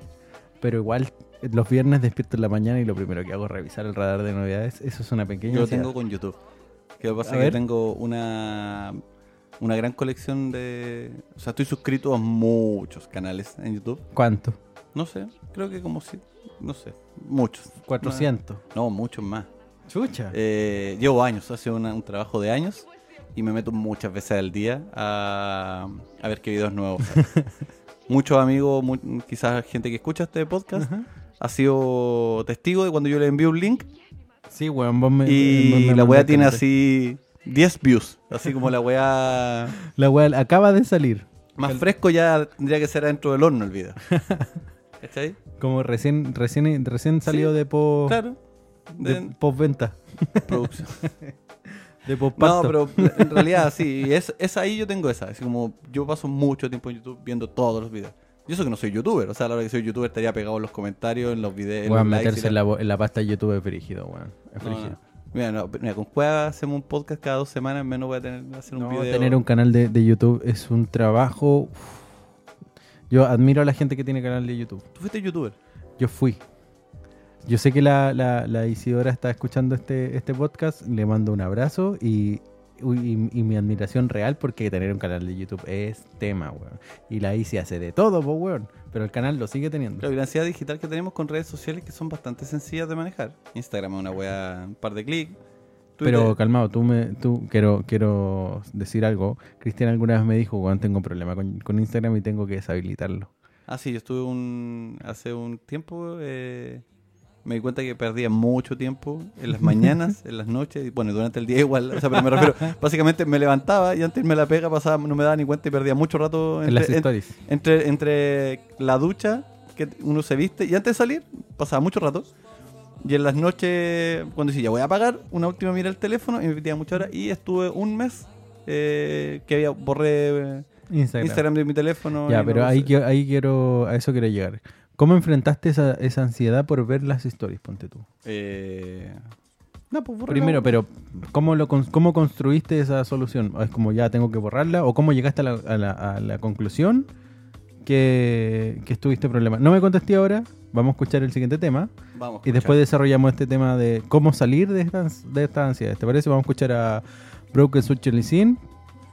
Pero igual los viernes despierto en la mañana y lo primero que hago es revisar el radar de novedades. Eso es una pequeña Yo lo tengo con YouTube. Que lo que pasa es que ver. tengo una, una gran colección de... O sea, estoy suscrito a muchos canales en YouTube. ¿Cuánto? No sé, creo que como si... No sé, muchos. 400. No, muchos más. Chucha. Eh, llevo años, hace una- un trabajo de años y me meto muchas veces al día a, a ver qué videos nuevos. Muchos amigos, mu- quizás gente que escucha este podcast. Ha sido testigo de cuando yo le envío un link Sí, weón, vos me. vos y me la weá tiene así 10 views. Así como la weá La weá acaba de salir. más fresco ya tendría que ser adentro del horno el video. ¿Cachai? Como recién, recién, recién salido de post. Claro. De De postventa. producción. De No, postparto. pero en realidad sí, es, es ahí yo tengo esa. Así como yo paso mucho tiempo en YouTube viendo todos los videos. Yo eso que no soy youtuber, o sea, a la hora que soy youtuber estaría pegado en los comentarios, en los videos. Weón, y meterse en la, en la pasta de YouTube es frígido, weón. Es No, frígido. no. Mira, no, mira, con Cueva hacemos un podcast cada dos semanas, menos voy a tener hacer un No, video. tener un canal de, de YouTube es un trabajo. uf. Yo admiro a la gente que tiene canal de YouTube. Tú fuiste youtuber. Yo fui. Yo sé que la, la, la Isidora está escuchando este, este podcast. Le mando un abrazo y, y, y mi admiración real porque tener un canal de YouTube es tema, weón. Y la Isi hace de todo, po, weón. Pero el canal lo sigue teniendo. La ansiedad digital que tenemos con redes sociales que son bastante sencillas de manejar. Instagram es una wea, un par de clics. Pero calmado, tú me, tú quiero, quiero decir algo. Cristian alguna vez me dijo, weón, tengo un problema con, con Instagram y tengo que deshabilitarlo. Ah, sí, yo estuve un, hace un tiempo, eh, me di cuenta que perdía mucho tiempo en las mañanas, en las noches, y bueno, durante el día igual, o sea, pero me refiero, básicamente me levantaba y antes me la pega, pasaba, no me daba ni cuenta y perdía mucho rato En las entre, en- stories. entre, entre la ducha, que uno se viste, y antes de salir, pasaba mucho rato. Y en las noches, cuando decía, ya voy a apagar, una última mira el teléfono y me metía muchas horas. Y estuve un mes eh, que había borré Instagram. Instagram de mi teléfono. Ya, pero no ahí, sé. ahí quiero, a eso quiero llegar. ¿Cómo enfrentaste esa, esa ansiedad por ver las stories, ponte tú? Eh, no, pues borré Primero, pero ¿cómo, lo, ¿cómo construiste esa solución? ¿Es como ya tengo que borrarla? ¿O cómo llegaste a la, a la- a la conclusión que, que estuviste problema? No me contesté ahora, vamos a escuchar el siguiente tema Vamos. y después desarrollamos este tema de cómo salir de esta, de esta ansiedad. ¿Te parece? Vamos a escuchar a Broken Switch Sin.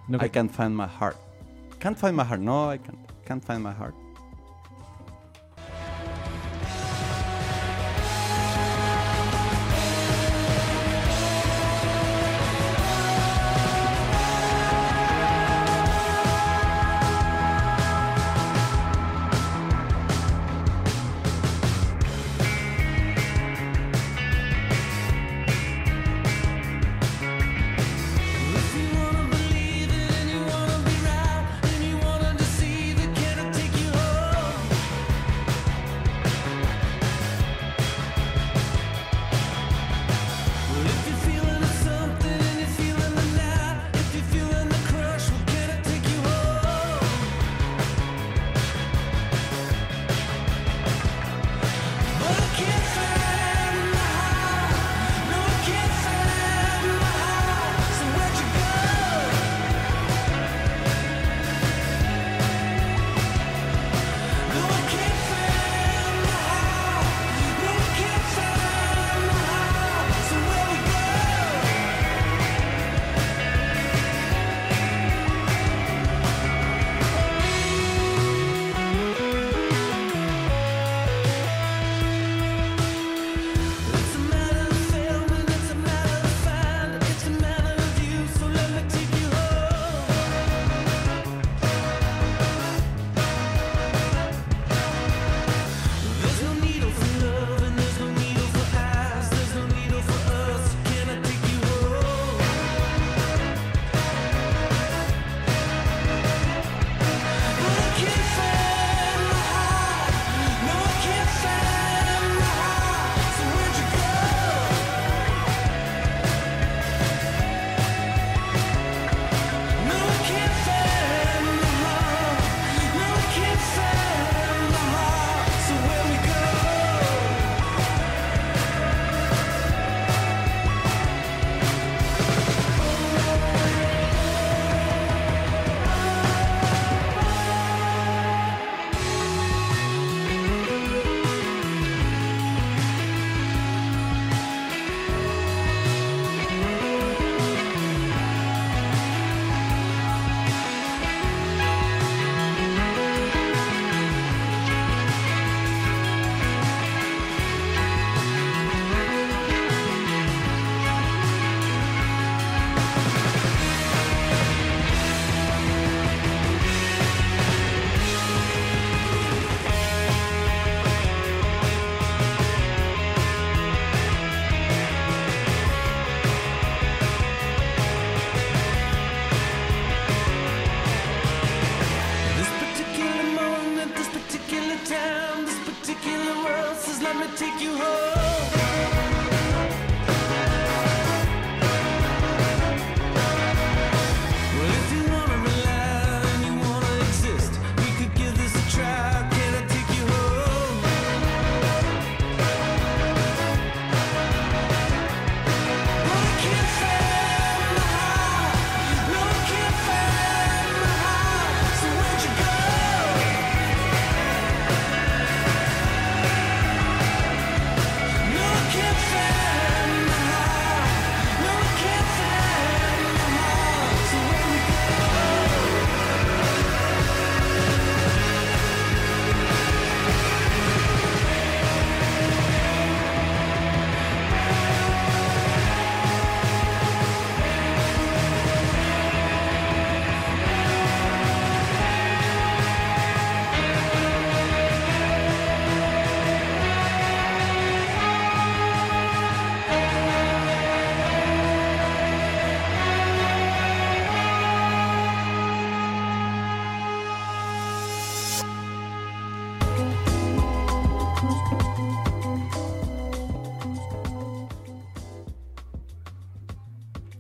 No, I can't find my heart. Can't find my heart. No, I can't. Can't find my heart.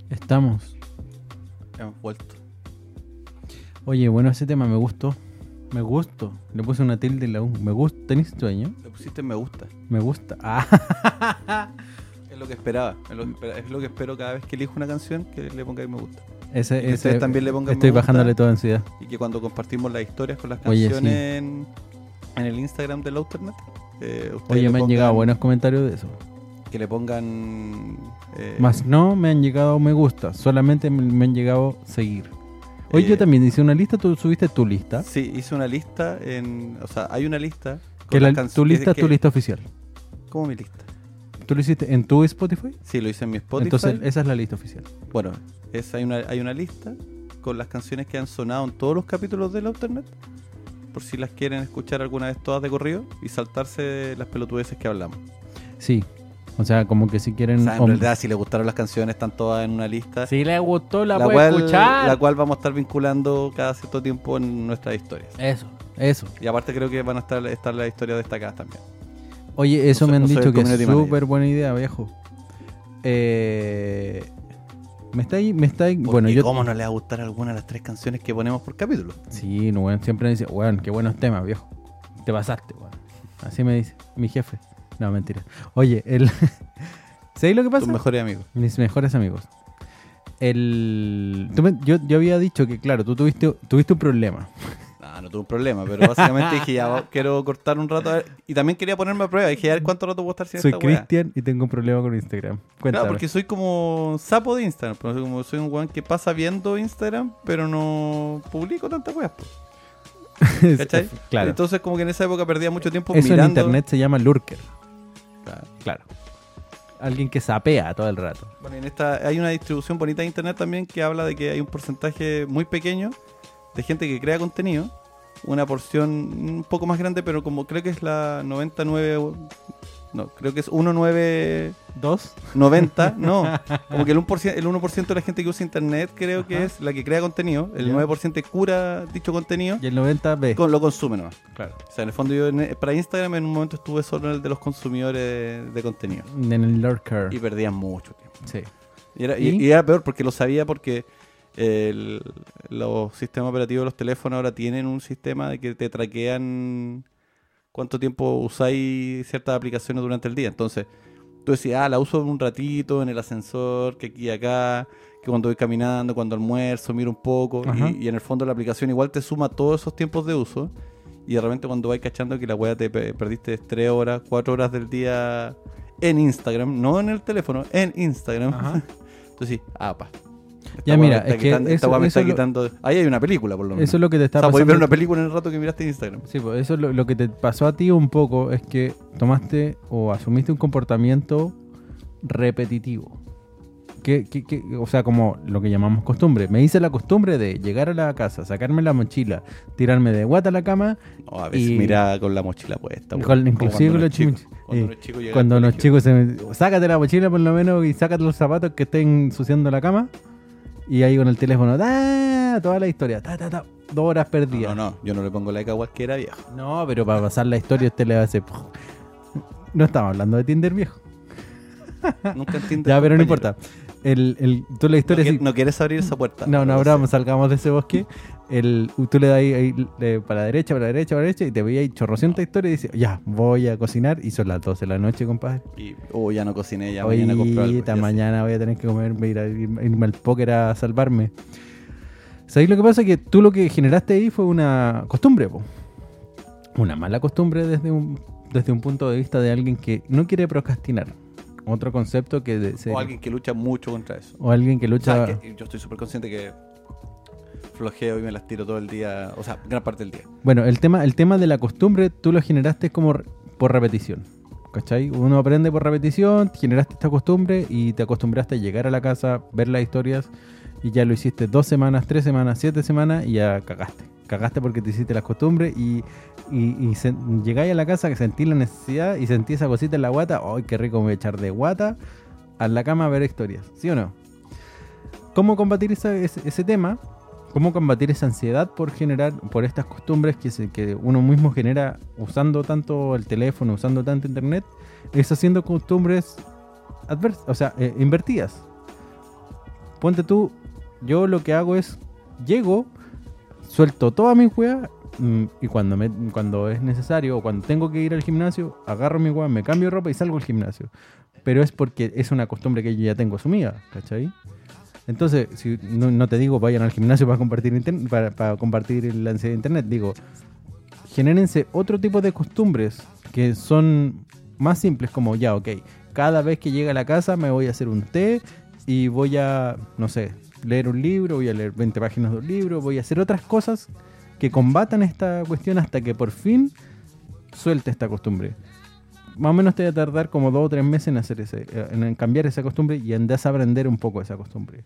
Estamos. Hemos vuelto. Oye, bueno, ese tema me gustó. Me gustó. Le puse una tilde en la U. Me gusta. ¿Tenés sueño? Le pusiste me gusta. Me gusta. Ah, Es lo que esperaba. Es lo que, espera- es lo que espero cada vez que elijo una canción que le ponga me gusta. ese, que ese- ustedes también le pongan Estoy me gusta. bajándole todo ansiedad. Y que cuando compartimos las historias con las Oye, canciones sí. en, en el Instagram del Outernet, eh, Oye, me han llegado buenos comentarios de eso. Que le pongan. eh, Más no me han llegado me gusta. Solamente me, han llegado seguir. Eh, yo también hice una lista. Tú subiste tu lista. Sí, hice una lista en. O sea, hay una lista. con Que la- tu lista es tu lista oficial. ¿Cómo mi lista? ¿Tú lo hiciste en tu Spotify? Sí, lo hice en mi Spotify. Entonces, esa es la lista oficial. Bueno, es, hay, una, hay una lista con las canciones que han sonado en todos los capítulos del Alternet. Por si las quieren escuchar alguna vez todas de corrido y saltarse las pelotudeces que hablamos. Sí. O sea, como que si quieren. O sea, en realidad, si les gustaron las canciones, están todas en una lista. Si le gustó, la, la, puede cual, escuchar. la cual vamos a estar vinculando cada cierto tiempo en nuestras historias. Eso, eso. Y aparte creo que van a estar, estar las historias destacadas también. Oye, eso No me han no dicho que es súper buena idea, viejo. Eh, me está ahí, me está ahí. Bueno, yo. ¿Cómo no le va a gustar alguna de las tres canciones que ponemos por capítulo? Sí, no, weón, siempre me dice, weón, qué buenos temas, viejo. Te pasaste, weón. Así me dice mi jefe. No, mentira. Oye, el. ¿Sabéis lo que pasa? Tus mejores amigos. Mis mejores amigos. El. tú me- yo, yo había dicho que, claro, tú tuviste, tuviste un problema. No, no tuve un problema, pero básicamente dije, ya, quiero cortar un rato. a ver, Y también quería ponerme a prueba. Dije, a ver cuánto rato puedo estar sin Soy. Cristian y tengo un problema con Instagram. Cuéntame. Claro, porque soy como sapo de Instagram. pero como soy un weón que pasa viendo Instagram, pero no publico tantas weas. po. ¿Cachai? claro. Entonces, como que en esa época perdía mucho tiempo Eso en mirando. internet se llama lurker. Claro. Claro. Alguien que sapea todo el rato. Bueno, en esta hay una distribución bonita de internet también que habla de que hay un porcentaje muy pequeño de gente que crea contenido. Una porción un poco más grande, pero como creo que es la 99. No, creo que es 19. ¿Dos? 90, no. Como que el 1%, el 1 de la gente que usa internet creo que Ajá. es la que crea contenido. El Ya. 9% cura dicho contenido. Y el 90 B. Con, lo consume nomás. Claro. O sea, en el fondo yo en- para Instagram en un momento estuve solo en el de los consumidores de contenido. En el lurker. Y perdía mucho tiempo. Sí. Y era, y- ¿Y? y era peor porque lo sabía porque el- los sistemas operativos de los teléfonos ahora tienen un sistema de que te traquean cuánto tiempo usáis ciertas aplicaciones durante el día. Entonces, tú decías, ah, la uso un ratito en el ascensor, que aquí y acá, que cuando voy caminando, cuando almuerzo, miro un poco. Y, y en el fondo la aplicación igual te suma todos esos tiempos de uso. Y de repente cuando vais cachando que la weá te pe- perdiste 3 horas, 4 horas del día en Instagram, no en el teléfono, en Instagram. Ajá. Entonces sí, ah, pa. Esta Ya, mira, es que esta eso- me está lo- quitando. Ahí hay una película, por lo menos. Eso es lo que te está o sea, pasando. ver una película en el rato que miraste en Instagram. Sí, pues eso es lo, lo que te pasó a ti un poco es que tomaste o asumiste un comportamiento repetitivo. Que, que- que- o sea, como lo que llamamos costumbre. Me hice la costumbre de llegar a la casa, sacarme la mochila, tirarme de guata a la cama, No, a veces Y- mira con la mochila puesta. Con- inclusive cuando con uno los chicos. Cuando Eh, cuando los chicos se me- sácate la mochila por lo menos y sácate los zapatos que estén ensuciando la cama. Y ahí con el teléfono, ¡ta! toda la historia, ta, ta, ta, dos horas perdidas. No, no, no, yo no le pongo like a cualquiera viejo. No, pero para pasar la historia usted le hace... No estamos hablando de Tinder viejo. Nunca entiendo. Ya, pero no importa. El, el, tú la No, historia... sí- no quieres abrir esa puerta. No, no abramos, salgamos de ese bosque. El, tú le das ahí, ahí, para la derecha, para la derecha, para la derecha, y te veía ahí chorrocienta historia y dices, ya, voy a cocinar. Y son las 12 de la noche, compadre. Y, oh, ya no cociné, ya mañana compro algo. Ahorita, ya sé. mañana voy a tener que comer, voy a ir a ir- irme al póker a salvarme. ¿Sabéis lo que pasa? Que tú lo que generaste ahí fue una costumbre, po. Una mala costumbre desde un, desde un punto de vista de alguien que no quiere procrastinar. Otro concepto que... de- se- O alguien que lucha mucho contra eso. o alguien que O lucha... sea, que yo estoy súper consciente que flojeo y me las tiro todo el día, o sea, gran parte del día. Bueno, el tema, el tema de la costumbre tú lo generaste como por repetición. ¿Cachai? Uno aprende por repetición, generaste esta costumbre y te acostumbraste a llegar a la casa, ver las historias y ya lo hiciste dos semanas, tres semanas, siete semanas y ya cagaste. Cagaste porque te hiciste las costumbres y, y, y llegáis a la casa que sentí la necesidad y sentí esa cosita en la guata. ¡Ay, qué rico me voy a echar de guata a la cama a ver historias! ¿Sí o no? ¿Cómo combatir ese, tema? ¿Cómo combatir esa ansiedad por generar, por estas costumbres que uno mismo genera usando tanto el teléfono, usando tanto internet? Es haciendo costumbres adversas, o sea, eh, invertidas. Ponte tú, yo lo que hago es, llego, suelto toda mi weá mm, y cuando, me, cuando es necesario o cuando tengo que ir al gimnasio, agarro mi weá, me cambio ropa y salgo al gimnasio. Pero es porque es una costumbre que yo ya tengo asumida, ¿cachai? Entonces, si no, te digo vayan al gimnasio para compartir para, compartir la ansiedad de internet, digo, genérense otro tipo de costumbres que son más simples, como ya, ok, cada vez que llegue a la casa me voy a hacer un té y voy a, no sé, leer un libro, voy a leer 20 páginas de un libro, voy a hacer otras cosas que combatan esta cuestión hasta que por fin suelte esta costumbre. Más o menos te va a tardar como dos o tres meses en hacer ese, eh, en cambiar esa costumbre y andás a aprender un poco esa costumbre.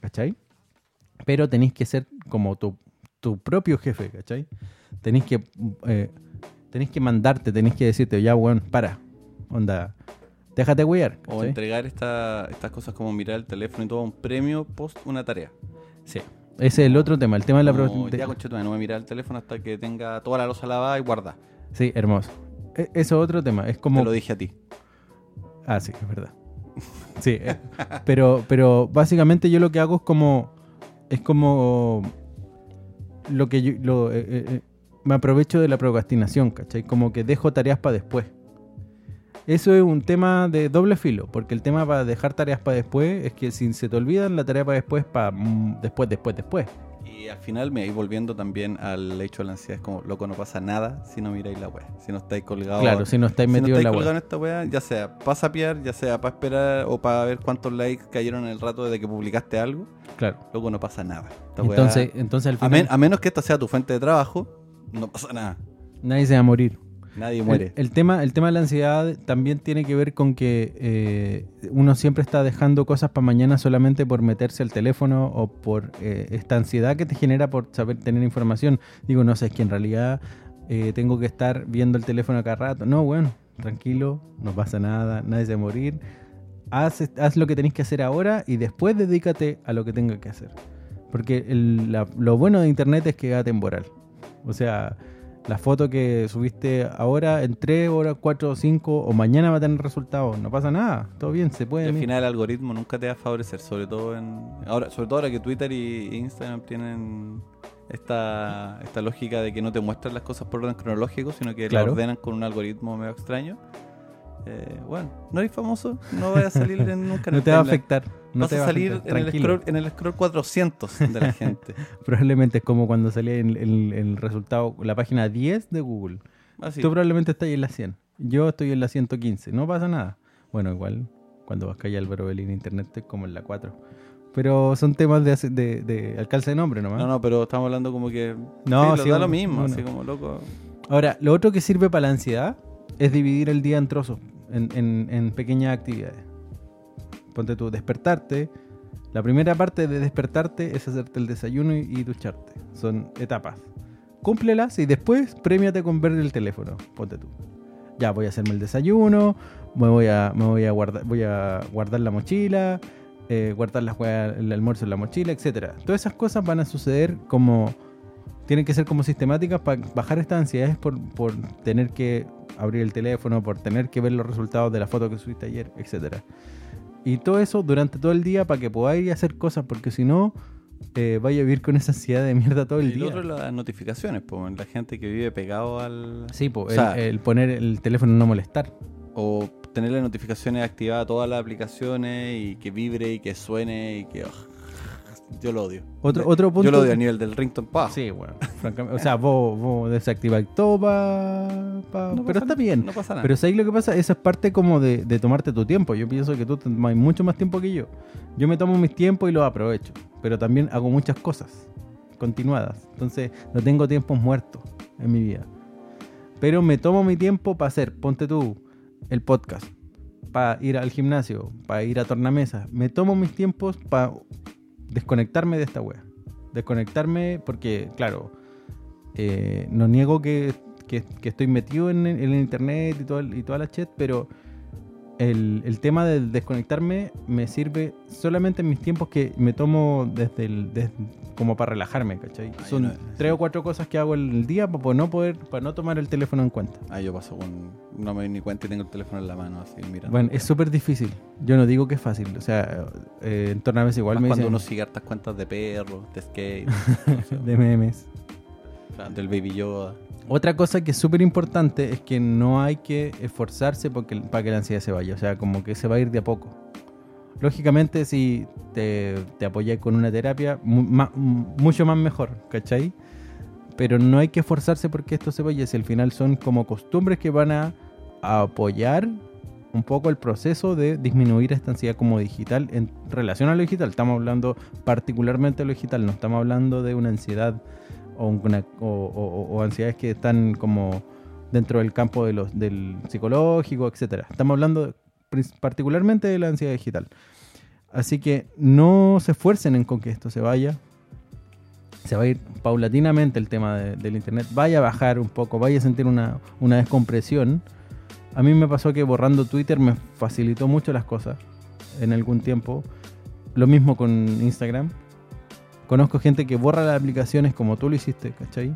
¿Cachai? Pero tenéis que ser como tu, tu propio jefe, ¿cachai? Tenéis que, eh, tenéis que mandarte, tenéis que decirte, ya, weón, para. Onda, déjate wear. O entregar esta- estas cosas como mirar el teléfono y todo, un premio post una tarea. Sí. Ese es el otro tema, el tema de la... De- ya, conchetumare, no voy a mirar el teléfono hasta que tenga toda la losa lavada y guardada. Sí, hermoso. E- Eso es otro tema, es como... Te lo dije a ti. Ah, sí, es verdad. Sí, eh, pero, pero básicamente yo lo que hago es como. Es como. Lo que yo. lo, eh, eh, me aprovecho de la procrastinación, ¿cachai? Como que dejo tareas para después. Eso es un tema de doble filo, porque el tema para dejar tareas para después es que si se te olvidan la tarea para después, para después, después, después. Y al final me voy volviendo también al hecho de la ansiedad. Es como, loco, no pasa nada si no miráis la web. Si no estáis colgados. Claro, si no estáis si no metidos en estáis la web. en esta wea, ya sea para sapear, ya sea para esperar o para ver cuántos likes cayeron en el rato desde que publicaste algo, Claro. loco, no pasa nada. Esta wea- Entonces, entonces al a, final men- a menos que esta sea tu fuente de trabajo, no pasa nada. nadie se va a morir. Nadie muere. El, tema, el tema de la ansiedad también tiene que ver con que eh, uno siempre está dejando cosas para mañana solamente por meterse al teléfono o por eh, esta ansiedad que te genera por saber tener información. Digo, no sé, es que en realidad eh, tengo que estar viendo el teléfono cada rato. No, bueno, tranquilo, no pasa nada, nadie se va a morir. Haz, lo que tenés que hacer ahora y después dedícate a lo que tengas que hacer. Porque lo bueno de internet es que es atemporal. O sea, la foto que subiste ahora en 3 horas, 4 o 5 o mañana va a tener resultados. No pasa nada. Todo bien, se Y puede. al final el algoritmo nunca te va a favorecer, sobre todo en ahora, sobre todo ahora que Twitter y Instagram tienen esta, esta lógica de que no te muestran las cosas por orden cronológico, sino que Claro. las ordenan con un algoritmo medio extraño. Eh, bueno, no eres famoso, no vas a salir en- nunca en no te va a afectar. No Vas te a va salir afectar, en el, scroll, en el scroll 400 de la gente. Probablemente es como cuando salía el, el- el resultado, la página 10 de Google. Así. Tú probablemente estás en la 100. Yo estoy en la 115. No pasa nada. Bueno, igual cuando vas calle Álvaro Belín Internet estoy como en la 4. Pero son temas de, de, de alcance de nombre nomás. No, no, pero estamos hablando como que No, sí, da lo mismo, así como loco. Ahora, lo otro que sirve para la ansiedad es dividir el día en trozos, en, en- en pequeñas actividades. Ponte tú, despertarte. La primera parte de despertarte es hacerte el desayuno y, ducharte. Son etapas. Cúmplelas y después premiate con ver el teléfono. Ponte tú. Ya voy a hacerme el desayuno, me voy a, me voy a, guardar, voy a guardar la mochila, eh, guardar las el almuerzo en la mochila, etcétera. Todas esas cosas van a suceder como tienen que ser como sistemáticas para bajar estas ansiedades por, por tener que abrir el teléfono, por tener que ver los resultados de la foto que subiste ayer, etcétera. Y todo eso durante todo el día para que podáis hacer cosas, porque si no, eh, vaya a vivir con esa ansiedad de mierda todo el Y día. otro es las notificaciones, pues, la gente que vive pegado al... Sí, po, O sea- el, el poner el teléfono no molestar. O tener las notificaciones activadas todas las aplicaciones y que vibre y que suene y que... yo lo odio. Otro, otro punto. Yo lo odio a nivel del ringtone pa. Sí, bueno, francamente. O sea, vos, vos desactiváis todo pa, pa- No Pero pasa- está bien. No pasa nada. Pero ¿sabes lo que pasa? Eso es parte como de, de tomarte tu tiempo. Yo pienso que tú tomas mucho más tiempo que yo. Yo me tomo mis tiempos y los aprovecho. Pero también hago muchas cosas continuadas. Entonces no tengo tiempos muertos en mi vida. Pero me tomo mi tiempo para hacer, ponte tú, el podcast. Para ir al gimnasio, para ir a tornamesa. Me tomo mis tiempos para desconectarme de esta wea. Desconectarme porque, claro, eh, no niego que, que- estoy metido en, el internet y, todo y toda la chat, pero el, el tema del desconectarme me sirve solamente en mis tiempos que me tomo desde el des- como para relajarme, ¿cachai? Ah, Son no- tres o cuatro cosas que hago el día para no poder, para no tomar el teléfono en cuenta. Ah, yo paso con... No me doy ni cuenta y tengo el teléfono en la mano así mirando. Bueno, es súper difícil. Yo no digo que es fácil. O sea, eh, en tornamesa igual Más me cuando dicen uno sigue hartas cuentas de perros, de skate, no sé, de memes. del baby Yoda. Otra cosa que es súper importante es que no hay que esforzarse porque, para que la ansiedad se vaya. O sea, como que se va a ir de a poco. Lógicamente, si te, apoyas con una terapia, mucho más mejor, ¿cachai? Pero no hay que esforzarse porque esto se vaya. Si al final son como costumbres que van a, a apoyar un poco el proceso de disminuir esta ansiedad como digital en relación a lo digital. Estamos hablando particularmente de lo digital, no estamos hablando de una ansiedad o, ansiedades que están como dentro del campo del psicológico, etcétera. Estamos hablando particularmente de la ansiedad digital. Así que no se esfuercen en con que esto se vaya. Se va a ir paulatinamente el tema de- del internet. Vaya a bajar un poco, vaya a sentir una, una descompresión. A mí me pasó que borrando Twitter me facilitó mucho las cosas en algún tiempo. Lo mismo con Instagram. Conozco gente que borra las aplicaciones como tú lo hiciste, ¿cachai?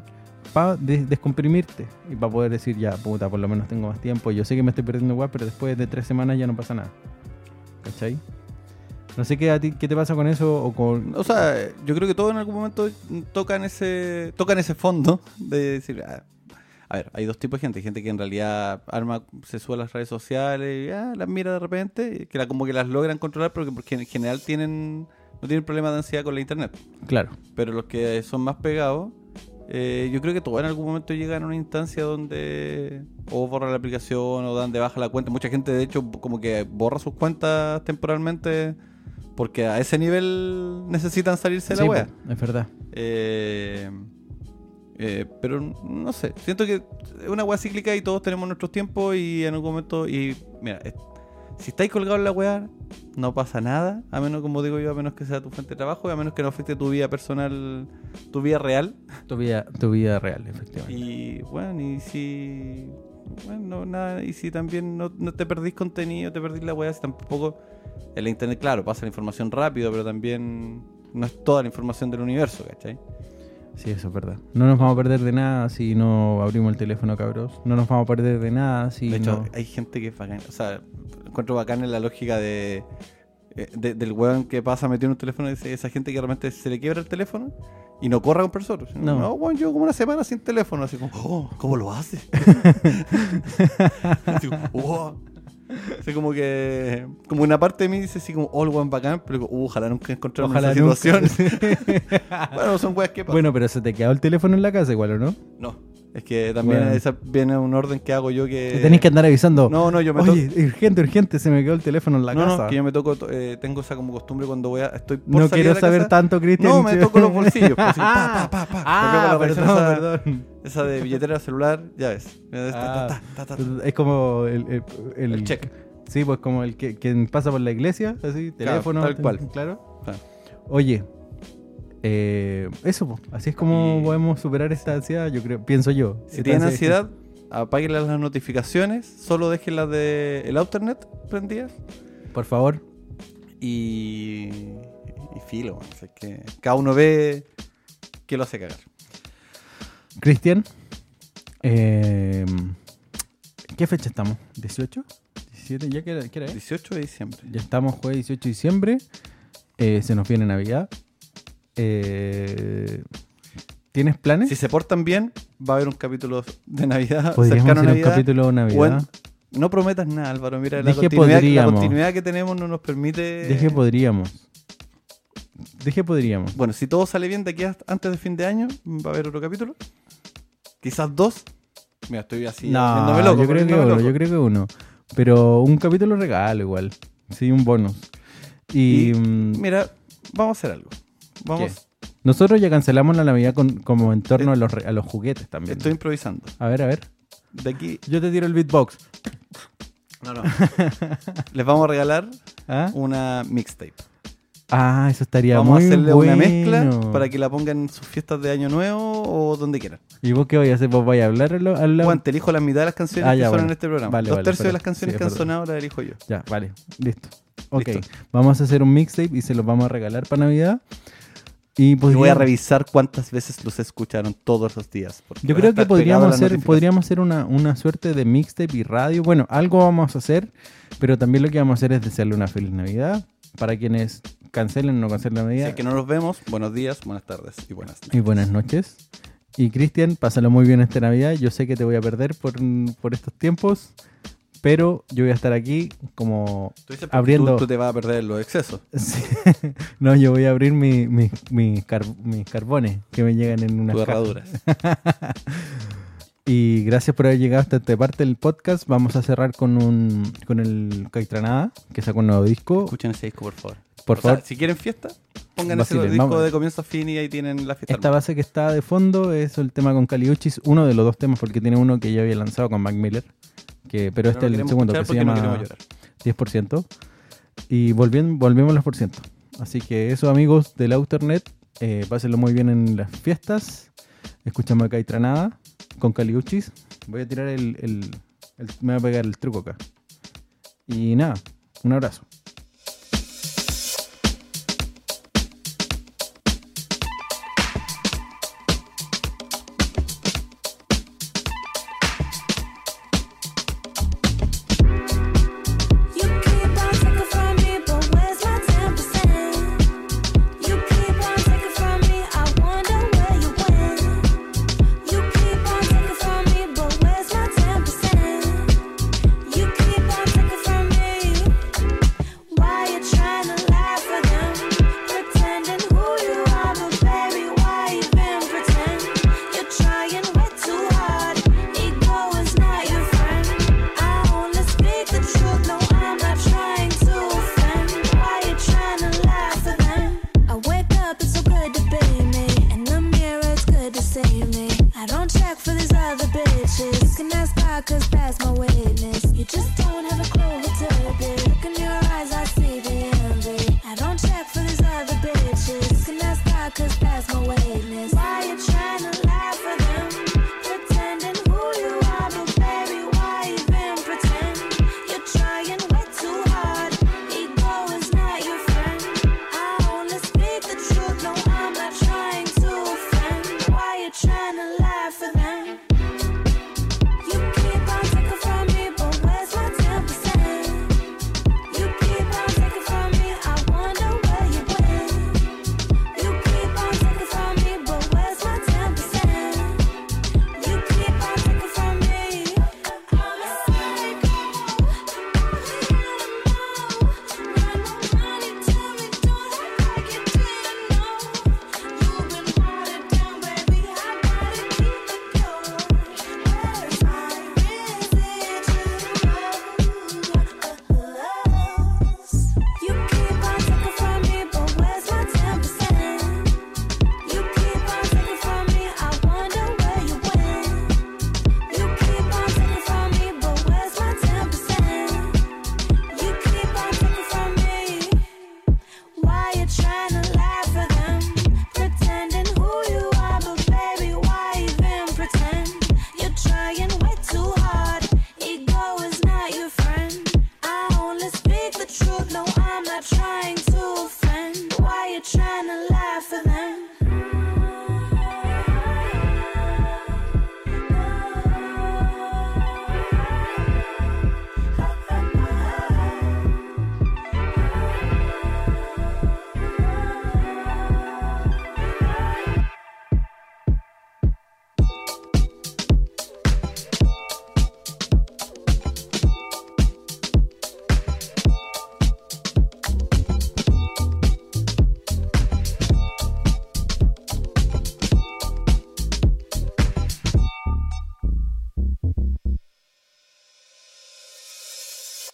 Para descomprimirte y para poder decir, ya, puta, por lo menos tengo más tiempo. Yo sé que me estoy perdiendo igual, pero después de tres semanas ya no pasa nada. ¿Cachai? No sé qué, a ti, qué te pasa con eso o con... O sea, yo creo que todos en algún momento tocan ese, tocan ese fondo de decir, ah, a ver, hay dos tipos de gente, gente que en realidad arma, se sube a las redes sociales y ah, las mira de repente, que la, como que las logran controlar porque, porque en general tienen, no tienen problema de ansiedad con la internet. Claro, Pero los que son más pegados, eh, yo creo que todos en algún momento llegan a una instancia donde o borran la aplicación o dan de baja la cuenta. Mucha gente, de hecho, como que borra sus cuentas temporalmente porque a ese nivel necesitan salirse de Sí, la wea. es verdad. Eh, eh, pero no sé, siento que es una wea cíclica y todos tenemos nuestros tiempos y en algún momento, y mira, si estáis colgados en la wea, no pasa nada, a menos, como digo yo, a menos que sea tu fuente de trabajo y a menos que no afecte tu vida personal, tu vida real. Tu vida, tu vida real, efectivamente. Y bueno, y si. Bueno, no, nada, y si también no, no te perdís contenido, te perdís la weá, si tampoco. En la internet, claro, pasa la información rápido, pero también no es toda la información del universo, ¿cachai? Sí, eso es verdad. No nos vamos a perder de nada si no abrimos el teléfono, cabros. No nos vamos a perder de nada si de hecho, no... hay gente que es bacán. O sea, encuentro bacán en la lógica de, eh, de- del weón que pasa metido en un teléfono, esa gente que realmente se le quiebra el teléfono y no corre a comprar otro. No. No, weón, yo como una semana sin teléfono, así como, oh, ¿cómo lo hace? así como, "Wow". Así como que, como una parte de mí dice así como, oh, el weón bacán, pero digo, "Uh, ojalá nunca encontrarme en Ojalá esa nunca. situación. bueno, son weas que pasan. Bueno, pero se te quedó el teléfono en la casa igual, ¿o no? No, es que también Bueno. esa viene un orden que hago yo que... Tenés que andar avisando. No, no, yo me Oye, toco- urgente, urgente, se me quedó el teléfono en la no, casa. no, que yo me toco, eh, tengo esa como costumbre cuando voy a, estoy por No salir quiero de la saber casa. tanto, Cristian. No, me toco los bolsillos. pues, así, pa, pa, pa, pa. Ah, perdón, perdón. Esa de billetera celular, ya ves. Ta, Ah, ta, ta, ta, ta. Es como el, el, el- El check. Sí, pues como el que quien pasa por la iglesia, así, teléfono. tal cual. Claro. Claro. Oye, eh, eso, po, así es como Y- podemos superar esta ansiedad, yo creo, pienso yo. Si tienen ansiedad apáguenle las notificaciones, solo dejen las de el Alternet prendidas Por favor. y, y filo. O sea, que cada uno ve que lo hace cagar. Cristian, eh, ¿qué fecha estamos? ¿18? ¿17? ¿Ya qué era, qué era, eh? 18 de diciembre. Ya estamos jueves 18 de diciembre. Eh, se nos viene Navidad. Eh, ¿Tienes planes? Si se portan bien, va a haber un capítulo de Navidad Podríamos hacer un Navidad. capítulo de Navidad. No prometas nada, Álvaro. Mira, la continuidad, la continuidad que tenemos no nos permite. Dije podríamos. Dije podríamos. Bueno, si todo sale bien de aquí hasta- antes de fin de año, va a haber otro capítulo. Quizás dos. Mira, estoy así. no, loco, yo creo que uno, loco. yo creo que uno. Pero un capítulo regalo igual. Sí, un bonus. Y, Y, mm, Mira, vamos a hacer algo. Vamos. nosotros ya cancelamos la Navidad con, como en torno a los, re- a los juguetes también. Estoy improvisando. A ver, a ver. De aquí. Yo te tiro el beatbox. No, no. Les vamos a regalar ¿Ah? una mixtape. Ah, eso estaría Vamos muy a hacerle bueno. una mezcla para que la pongan en sus fiestas de año nuevo o donde quieran. ¿Y vos qué vais a hacer? ¿Vos vais a hablar al, al lado? Juan, te elijo la mitad de las canciones Ah, que ya, suenan bueno. en este programa. Vale, Dos vale, tercios de las canciones Sí, que han sonado las elijo yo. Ya, vale, listo. Ok, Listo. vamos a hacer un mixtape y se los vamos a regalar para Navidad. Y Y voy a revisar cuántas veces los escucharon todos los días. Yo creo que podríamos hacer, podríamos hacer una, una suerte de mixtape y radio. Bueno, algo vamos a hacer, pero también lo que vamos a hacer es desearle una feliz Navidad para quienes cancelen o no cancelen la Si Navidad. es que no nos vemos, buenos días, buenas tardes y buenas noches. Y buenas noches. Y Cristian, pásalo muy bien esta Navidad. Yo sé que te voy a perder por, por estos tiempos, pero yo voy a estar aquí como Tú dices porque abriendo. Tú, tú te vas a perder los excesos. Sí. no, yo voy a abrir mi- mi- mis car- mis carbones que me llegan en unas herraduras. Y gracias por haber llegado hasta esta parte del podcast. Vamos a cerrar con un con el Caitranada, que sacó un nuevo disco. Escuchen ese disco, por favor. Por O sea, favor, si quieren fiesta, pongan ese Vacilen, disco vamos. de comienzo a fin y ahí tienen la fiesta. esta base que está de fondo es el tema con Caliuchis, uno de los dos temas, porque tiene uno que ya había lanzado con Mac Miller, que, pero No este es el segundo, que se no llama llorar. 10%. Y volvien- volvemos a los por ciento. Así que eso, amigos del Outernet, eh, pásenlo muy bien en las fiestas. Escuchamos a Caitranada con Caliuchis. Voy a tirar el, el- el- Me voy a pegar el truco acá. Y nada, un abrazo.